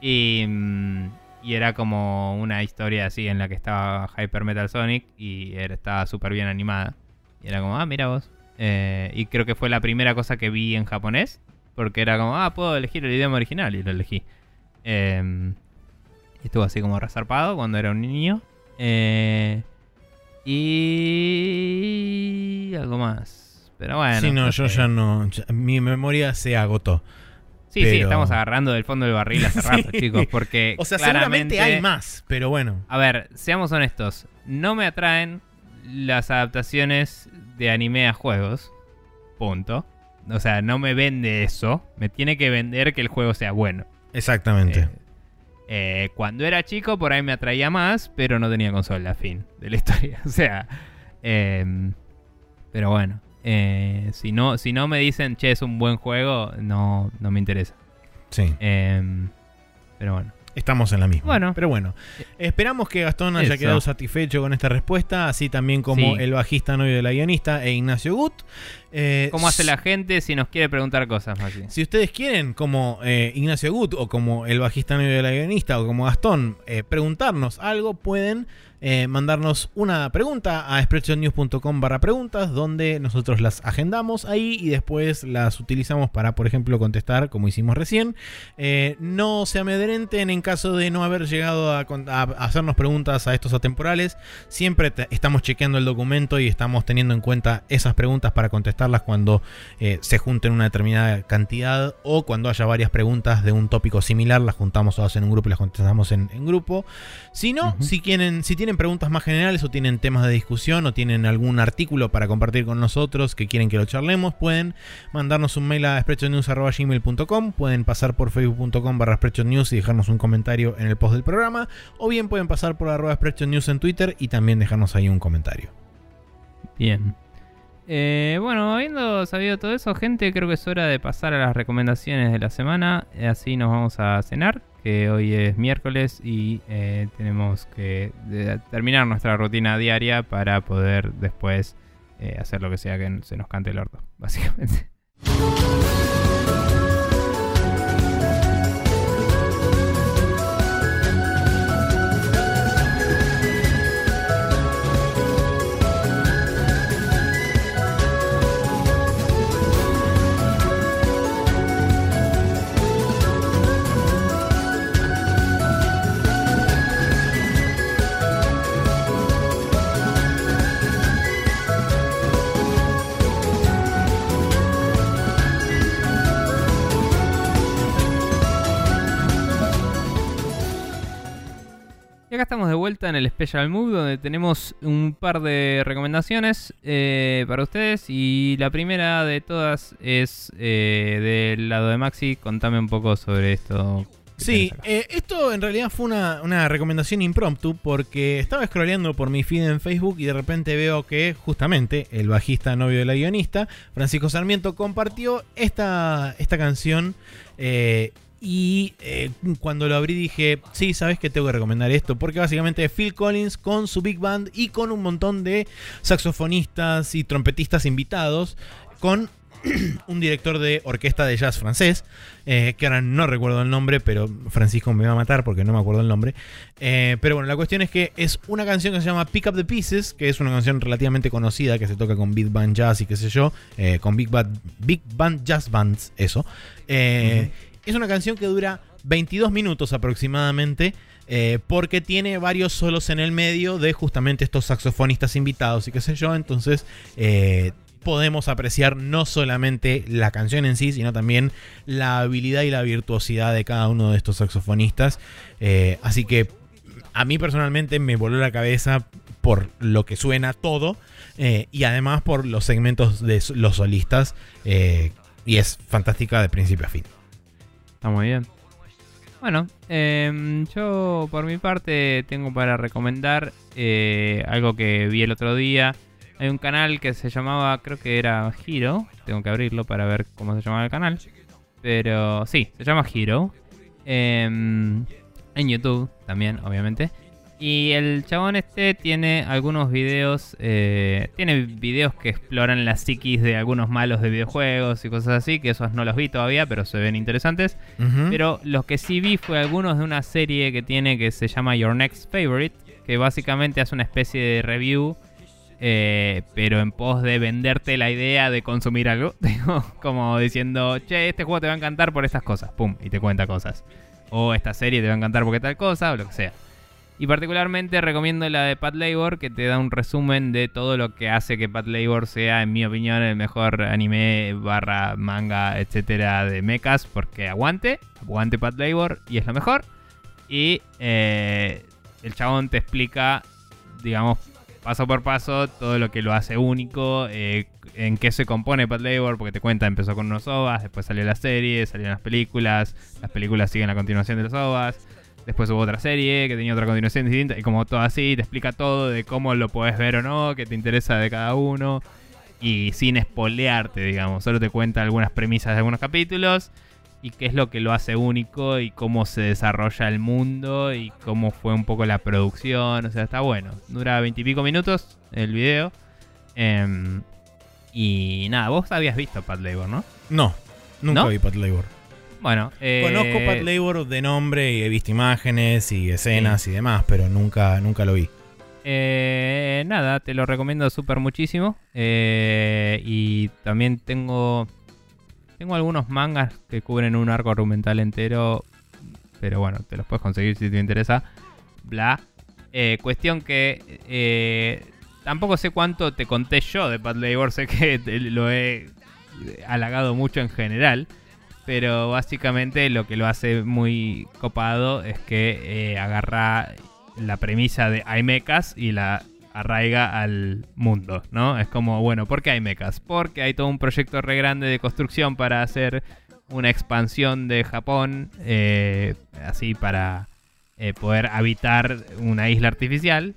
Y, y era como una historia así en la que estaba Hyper Metal Sonic y era, estaba súper bien animada. Y era como, ah, mira vos. Eh, y creo que fue la primera cosa que vi en japonés. Porque era como, ah, puedo elegir el idioma original. Y lo elegí. Em, estuvo así como resarpado cuando era un niño. Eh, y algo más. Pero bueno. sí, no, yo ya no. ya- mi memoria se agotó. Sí, sí, pero- estamos agarrando del fondo del barril hace *laughs* rato, Sí. chicos. Porque. O sea, claramente, seguramente hay más, pero bueno. A ver, seamos honestos. No me atraen las adaptaciones de anime a juegos. Punto. O sea, no me vende eso. Me tiene que vender que el juego sea bueno. Exactamente. Eh, eh, cuando era chico, por ahí me atraía más, pero no tenía consola, fin de la historia. *laughs* O sea, em, pero bueno, eh, si, no, si no me dicen, che, es un buen juego, no, no me interesa. sí, Em, pero bueno, estamos en la misma. Bueno. Pero bueno, esperamos que Gastón haya Eso. quedado satisfecho con esta respuesta, así también como Sí. el bajista novio de la guionista e Ignacio Gut. Eh, ¿cómo hace la gente si nos quiere preguntar cosas, Maxi? Si ustedes quieren, como eh, Ignacio Gut o como el bajista novio de la guionista o como Gastón, eh, preguntarnos algo, pueden eh, mandarnos una pregunta a spreadshotnews.com barra preguntas, donde nosotros las agendamos ahí y después las utilizamos para, por ejemplo, contestar como hicimos recién. No se amedrenten en caso de no haber llegado a, hacernos preguntas a estos atemporales. Siempre estamos chequeando el documento y estamos teniendo en cuenta esas preguntas para contestarlas cuando eh, se junten una determinada cantidad o cuando haya varias preguntas de un tópico similar, las juntamos todas en un grupo y las contestamos en, grupo. Si no, si, quieren, si tienen preguntas más generales o tienen temas de discusión o tienen algún artículo para compartir con nosotros que quieren que lo charlemos, pueden mandarnos un mail a spreadshotnews.com, pueden pasar por facebook.com barra News y dejarnos un comentario en el post del programa, o bien pueden pasar por arroba News en Twitter y también dejarnos ahí un comentario. Bien. Eh, bueno, habiendo sabido todo eso, gente, creo que es hora de pasar a las recomendaciones de la semana. Así nos vamos a cenar, que hoy es miércoles y eh, tenemos que terminar nuestra rutina diaria para poder después eh, hacer lo que sea que se nos cante el orto, *laughs* básicamente. Estamos de vuelta en el Special Move, donde tenemos un par de recomendaciones eh, para ustedes. Y la primera de todas es eh, del lado de Maxi. Contame un poco sobre esto. Sí, eh, esto en realidad fue una, recomendación impromptu porque estaba scrolleando por mi feed en Facebook y de repente veo que justamente el bajista novio de la guionista, Francisco Sarmiento, compartió esta, esta canción y eh, cuando lo abrí dije, sí, sabes que tengo que recomendar esto. Porque básicamente Phil Collins con su big band y con un montón de saxofonistas y trompetistas invitados. Con *clears throat* un director de orquesta de jazz francés, eh, que ahora no recuerdo el nombre, pero Francisco me va a matar porque no me acuerdo el nombre. Eh, pero bueno, la cuestión es que es una canción que se llama Pick Up the Pieces, que es una canción relativamente conocida que se toca con Big Band Jazz y qué sé yo, con Big Band, Big Band Jazz Bands, eso. Es una canción que dura 22 minutos aproximadamente. Eh, porque tiene varios solos en el medio de justamente estos saxofonistas invitados y qué sé yo. Entonces eh, podemos apreciar no solamente la canción en sí, sino también la habilidad y la virtuosidad de cada uno de estos saxofonistas. Eh, así que a mí personalmente me voló la cabeza por lo que suena todo y además por los segmentos de los solistas. y es fantástica de principio a fin. Está muy bien. Bueno, em, yo por mi parte tengo para recomendar eh, algo que vi el otro día. Hay un canal que se llamaba, creo que era Hero. Tengo que abrirlo para ver cómo se llamaba el canal. Pero sí, se llama Hero. Em, en YouTube también, obviamente. Y el chabón este tiene algunos videos, eh, tiene videos que exploran la psiquis de algunos malos de videojuegos y cosas así, que esos no los vi todavía, pero se ven interesantes. Pero los que sí vi fue algunos de una serie que tiene que se llama Your Next Favorite, que básicamente hace una especie de review, eh, pero en pos de venderte la idea de consumir algo. *laughs* como diciendo, che, este juego te va a encantar por estas cosas, pum, y te cuenta cosas. O esta serie te va a encantar porque tal cosa, o lo que sea. Y particularmente recomiendo la de Pat Labor, que te da un resumen de todo lo que hace que Pat Labor sea, en mi opinión, el mejor anime barra manga, etcétera, de mechas, porque aguante, aguante Pat Labor y es lo mejor. Y eh, el chabón te explica, digamos, paso por paso todo lo que lo hace único, eh, en qué se compone Pat Labor, porque te cuenta, empezó con unos OVAs, después salió la serie, salieron las películas, las películas siguen la continuación de los OVAs Después hubo otra serie que tenía otra continuación distinta y como todo así, te explica todo de cómo lo puedes ver o no, qué te interesa de cada uno. Y sin espolearte, digamos, solo te cuenta algunas premisas de algunos capítulos y qué es lo que lo hace único y cómo se desarrolla el mundo y cómo fue un poco la producción. O sea, está bueno. Dura veintipico minutos el video. Em, y nada, vos habías visto Pat Labor, ¿no? No, nunca vi Pat Labor. Bueno, eh, conozco Pat Labor de nombre y he visto imágenes y escenas y demás, pero nunca, nunca lo vi. Eh, nada, te lo recomiendo súper muchísimo. Eh, y también tengo. Tengo algunos mangas que cubren un arco argumental entero. Pero bueno, te los puedes conseguir si te interesa. Bla. Eh, cuestión que. eh, tampoco sé cuánto te conté yo de Bad Labor. *laughs* Sé que lo he halagado mucho en general. Pero básicamente lo que lo hace muy copado es que eh, agarra la premisa de hay mechas y la arraiga al mundo, ¿no? Es como, bueno, ¿por qué hay mechas? Porque hay todo un proyecto re grande de construcción para hacer una expansión de Japón, eh, así para eh, poder habitar una isla artificial.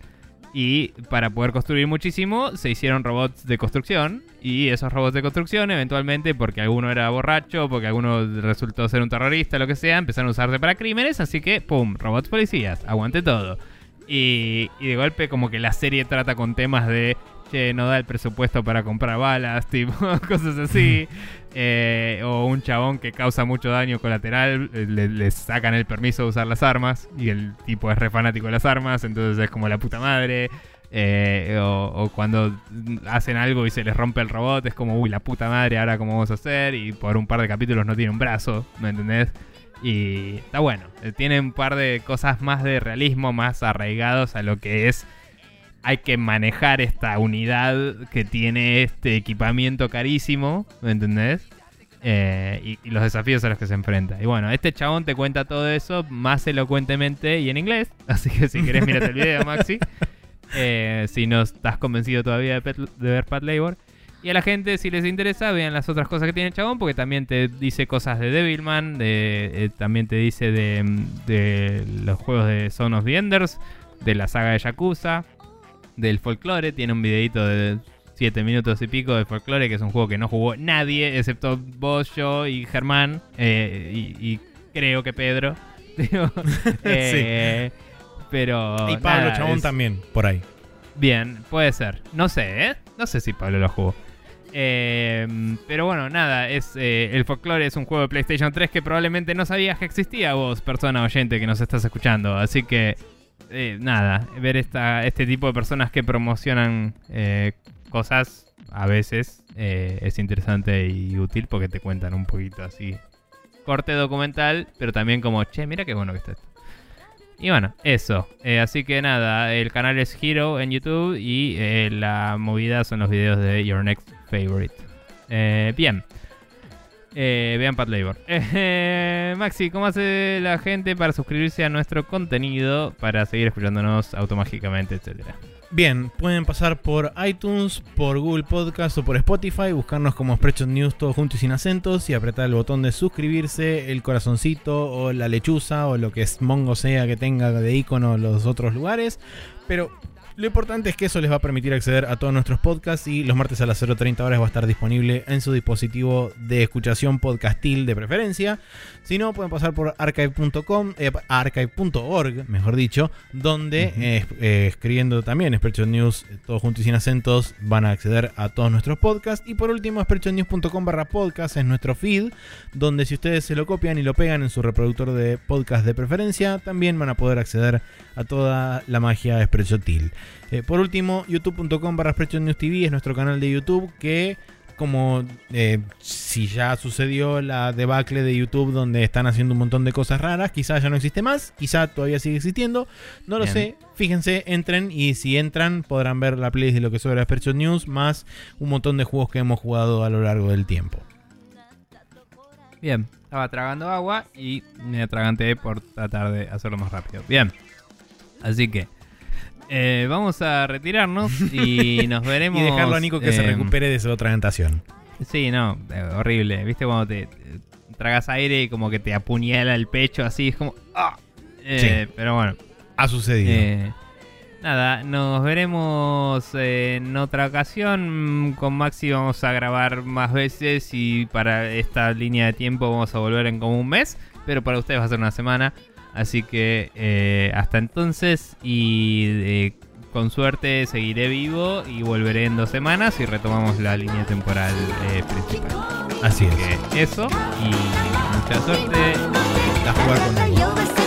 Y para poder construir muchísimo, se hicieron robots de construcción. Y esos robots de construcción, eventualmente, porque alguno era borracho, porque alguno resultó ser un terrorista, lo que sea, empezaron a usarse para crímenes. Así que, ¡pum! Robots policías, aguante todo. Y, de golpe, como que la serie trata con temas de. Che, no da el presupuesto para comprar balas, *laughs* tipo, cosas así. *laughs* Eh, o un chabón que causa mucho daño colateral, eh, le, sacan el permiso de usar las armas y el tipo es re fanático de las armas, entonces es como la puta madre. Eh, o, cuando hacen algo y se les rompe el robot, es como, uy, la puta madre, ahora cómo vamos a hacer. Y por un par de capítulos no tiene un brazo, ¿me entendés? Y está bueno. Tiene un par de cosas más de realismo, más arraigados a lo que es. Hay que manejar esta unidad que tiene este equipamiento carísimo, ¿me entendés? Eh, y, y los desafíos a los que se enfrenta. Y bueno, este chabón te cuenta todo eso más elocuentemente y en inglés. *laughs* Así que si querés, mírate el video, Maxi. *laughs* Eh, si no estás convencido todavía de, Pet- de ver Pat Labor. Y a la gente, si les interesa, vean las otras cosas que tiene el chabón, porque también te dice cosas de Devilman, de, eh, también te dice de, de los juegos de Son of the Enders, de la saga de Yakuza, del folclore. Tiene un videito de 7 minutos y pico de folclore, que es un juego que no jugó nadie, excepto vos, yo y Germán, eh, y, y creo que Pedro. *laughs* Digo, *laughs* eh, Pero. y Pablo nada, Chabón es- también, por ahí. Bien, puede ser. No sé, ¿eh? No sé si Pablo lo jugó. Eh, pero bueno, nada, es eh, el folclore es un juego de PlayStation 3 que probablemente no sabías que existía vos, persona oyente que nos estás escuchando. Así que, eh, nada, ver esta, este tipo de personas que promocionan eh, cosas a veces eh, es interesante y útil porque te cuentan un poquito así. Corte documental, pero también como, che, mira qué bueno que está esto. Y bueno, eso. Eh, así que nada, el canal es Hero en YouTube y la movida son los videos de Your Next Favorite. Bien. Eh, vean Pat Labor. *laughs* Eh, Maxi, ¿cómo hace la gente para suscribirse a nuestro contenido para seguir escuchándonos automáticamente, etcétera? Bien, pueden pasar por iTunes, por Google Podcast o por Spotify, buscarnos como Spreadshot News todo junto y sin acentos y apretar el botón de suscribirse, el corazoncito o la lechuza o lo que es Mongo sea que tenga de icono los otros lugares. Pero lo importante es que eso les va a permitir acceder a todos nuestros podcasts y los martes a las 0.30 horas va a estar disponible en su dispositivo de escuchación podcastil de preferencia. Si no, pueden pasar por archive.com, eh, archive.org, mejor dicho, donde eh, eh, escribiendo también Spreadshot News, eh, todo junto y sin acentos, van a acceder a todos nuestros podcasts. Y por último, spreadshotnews.com barra podcast es nuestro feed, donde si ustedes se lo copian y lo pegan en su reproductor de podcast de preferencia, también van a poder acceder a toda la magia Spreadshotil. Eh, por último, youtube.com barra News TV es nuestro canal de YouTube que como eh, si ya sucedió la debacle de YouTube donde están haciendo un montón de cosas raras, quizá ya no existe más, quizá todavía sigue existiendo, no lo Bien. sé, fíjense, entren y si entran podrán ver la playlist de lo que sobra de News más un montón de juegos que hemos jugado a lo largo del tiempo. Bien, estaba tragando agua y me atraganté por tratar de hacerlo más rápido. Bien, así que eh, vamos a retirarnos y *laughs* nos veremos. Y dejarlo a Nico que se eh, recupere de su atragantación. Sí, no, eh, horrible. ¿Viste cuando te, te tragas aire y como que te apuñala el pecho así? Es como. ¡ah! Eh, Pero bueno. Ha sucedido. nada, nos veremos en otra ocasión. Con Maxi vamos a grabar más veces y para esta línea de tiempo vamos a volver en como un mes. Pero para ustedes va a ser una semana. Así que eh, hasta entonces y eh, con suerte seguiré vivo y volveré en dos semanas y retomamos la línea temporal eh, principal. Así es. Que eso y mucha suerte. A jugar con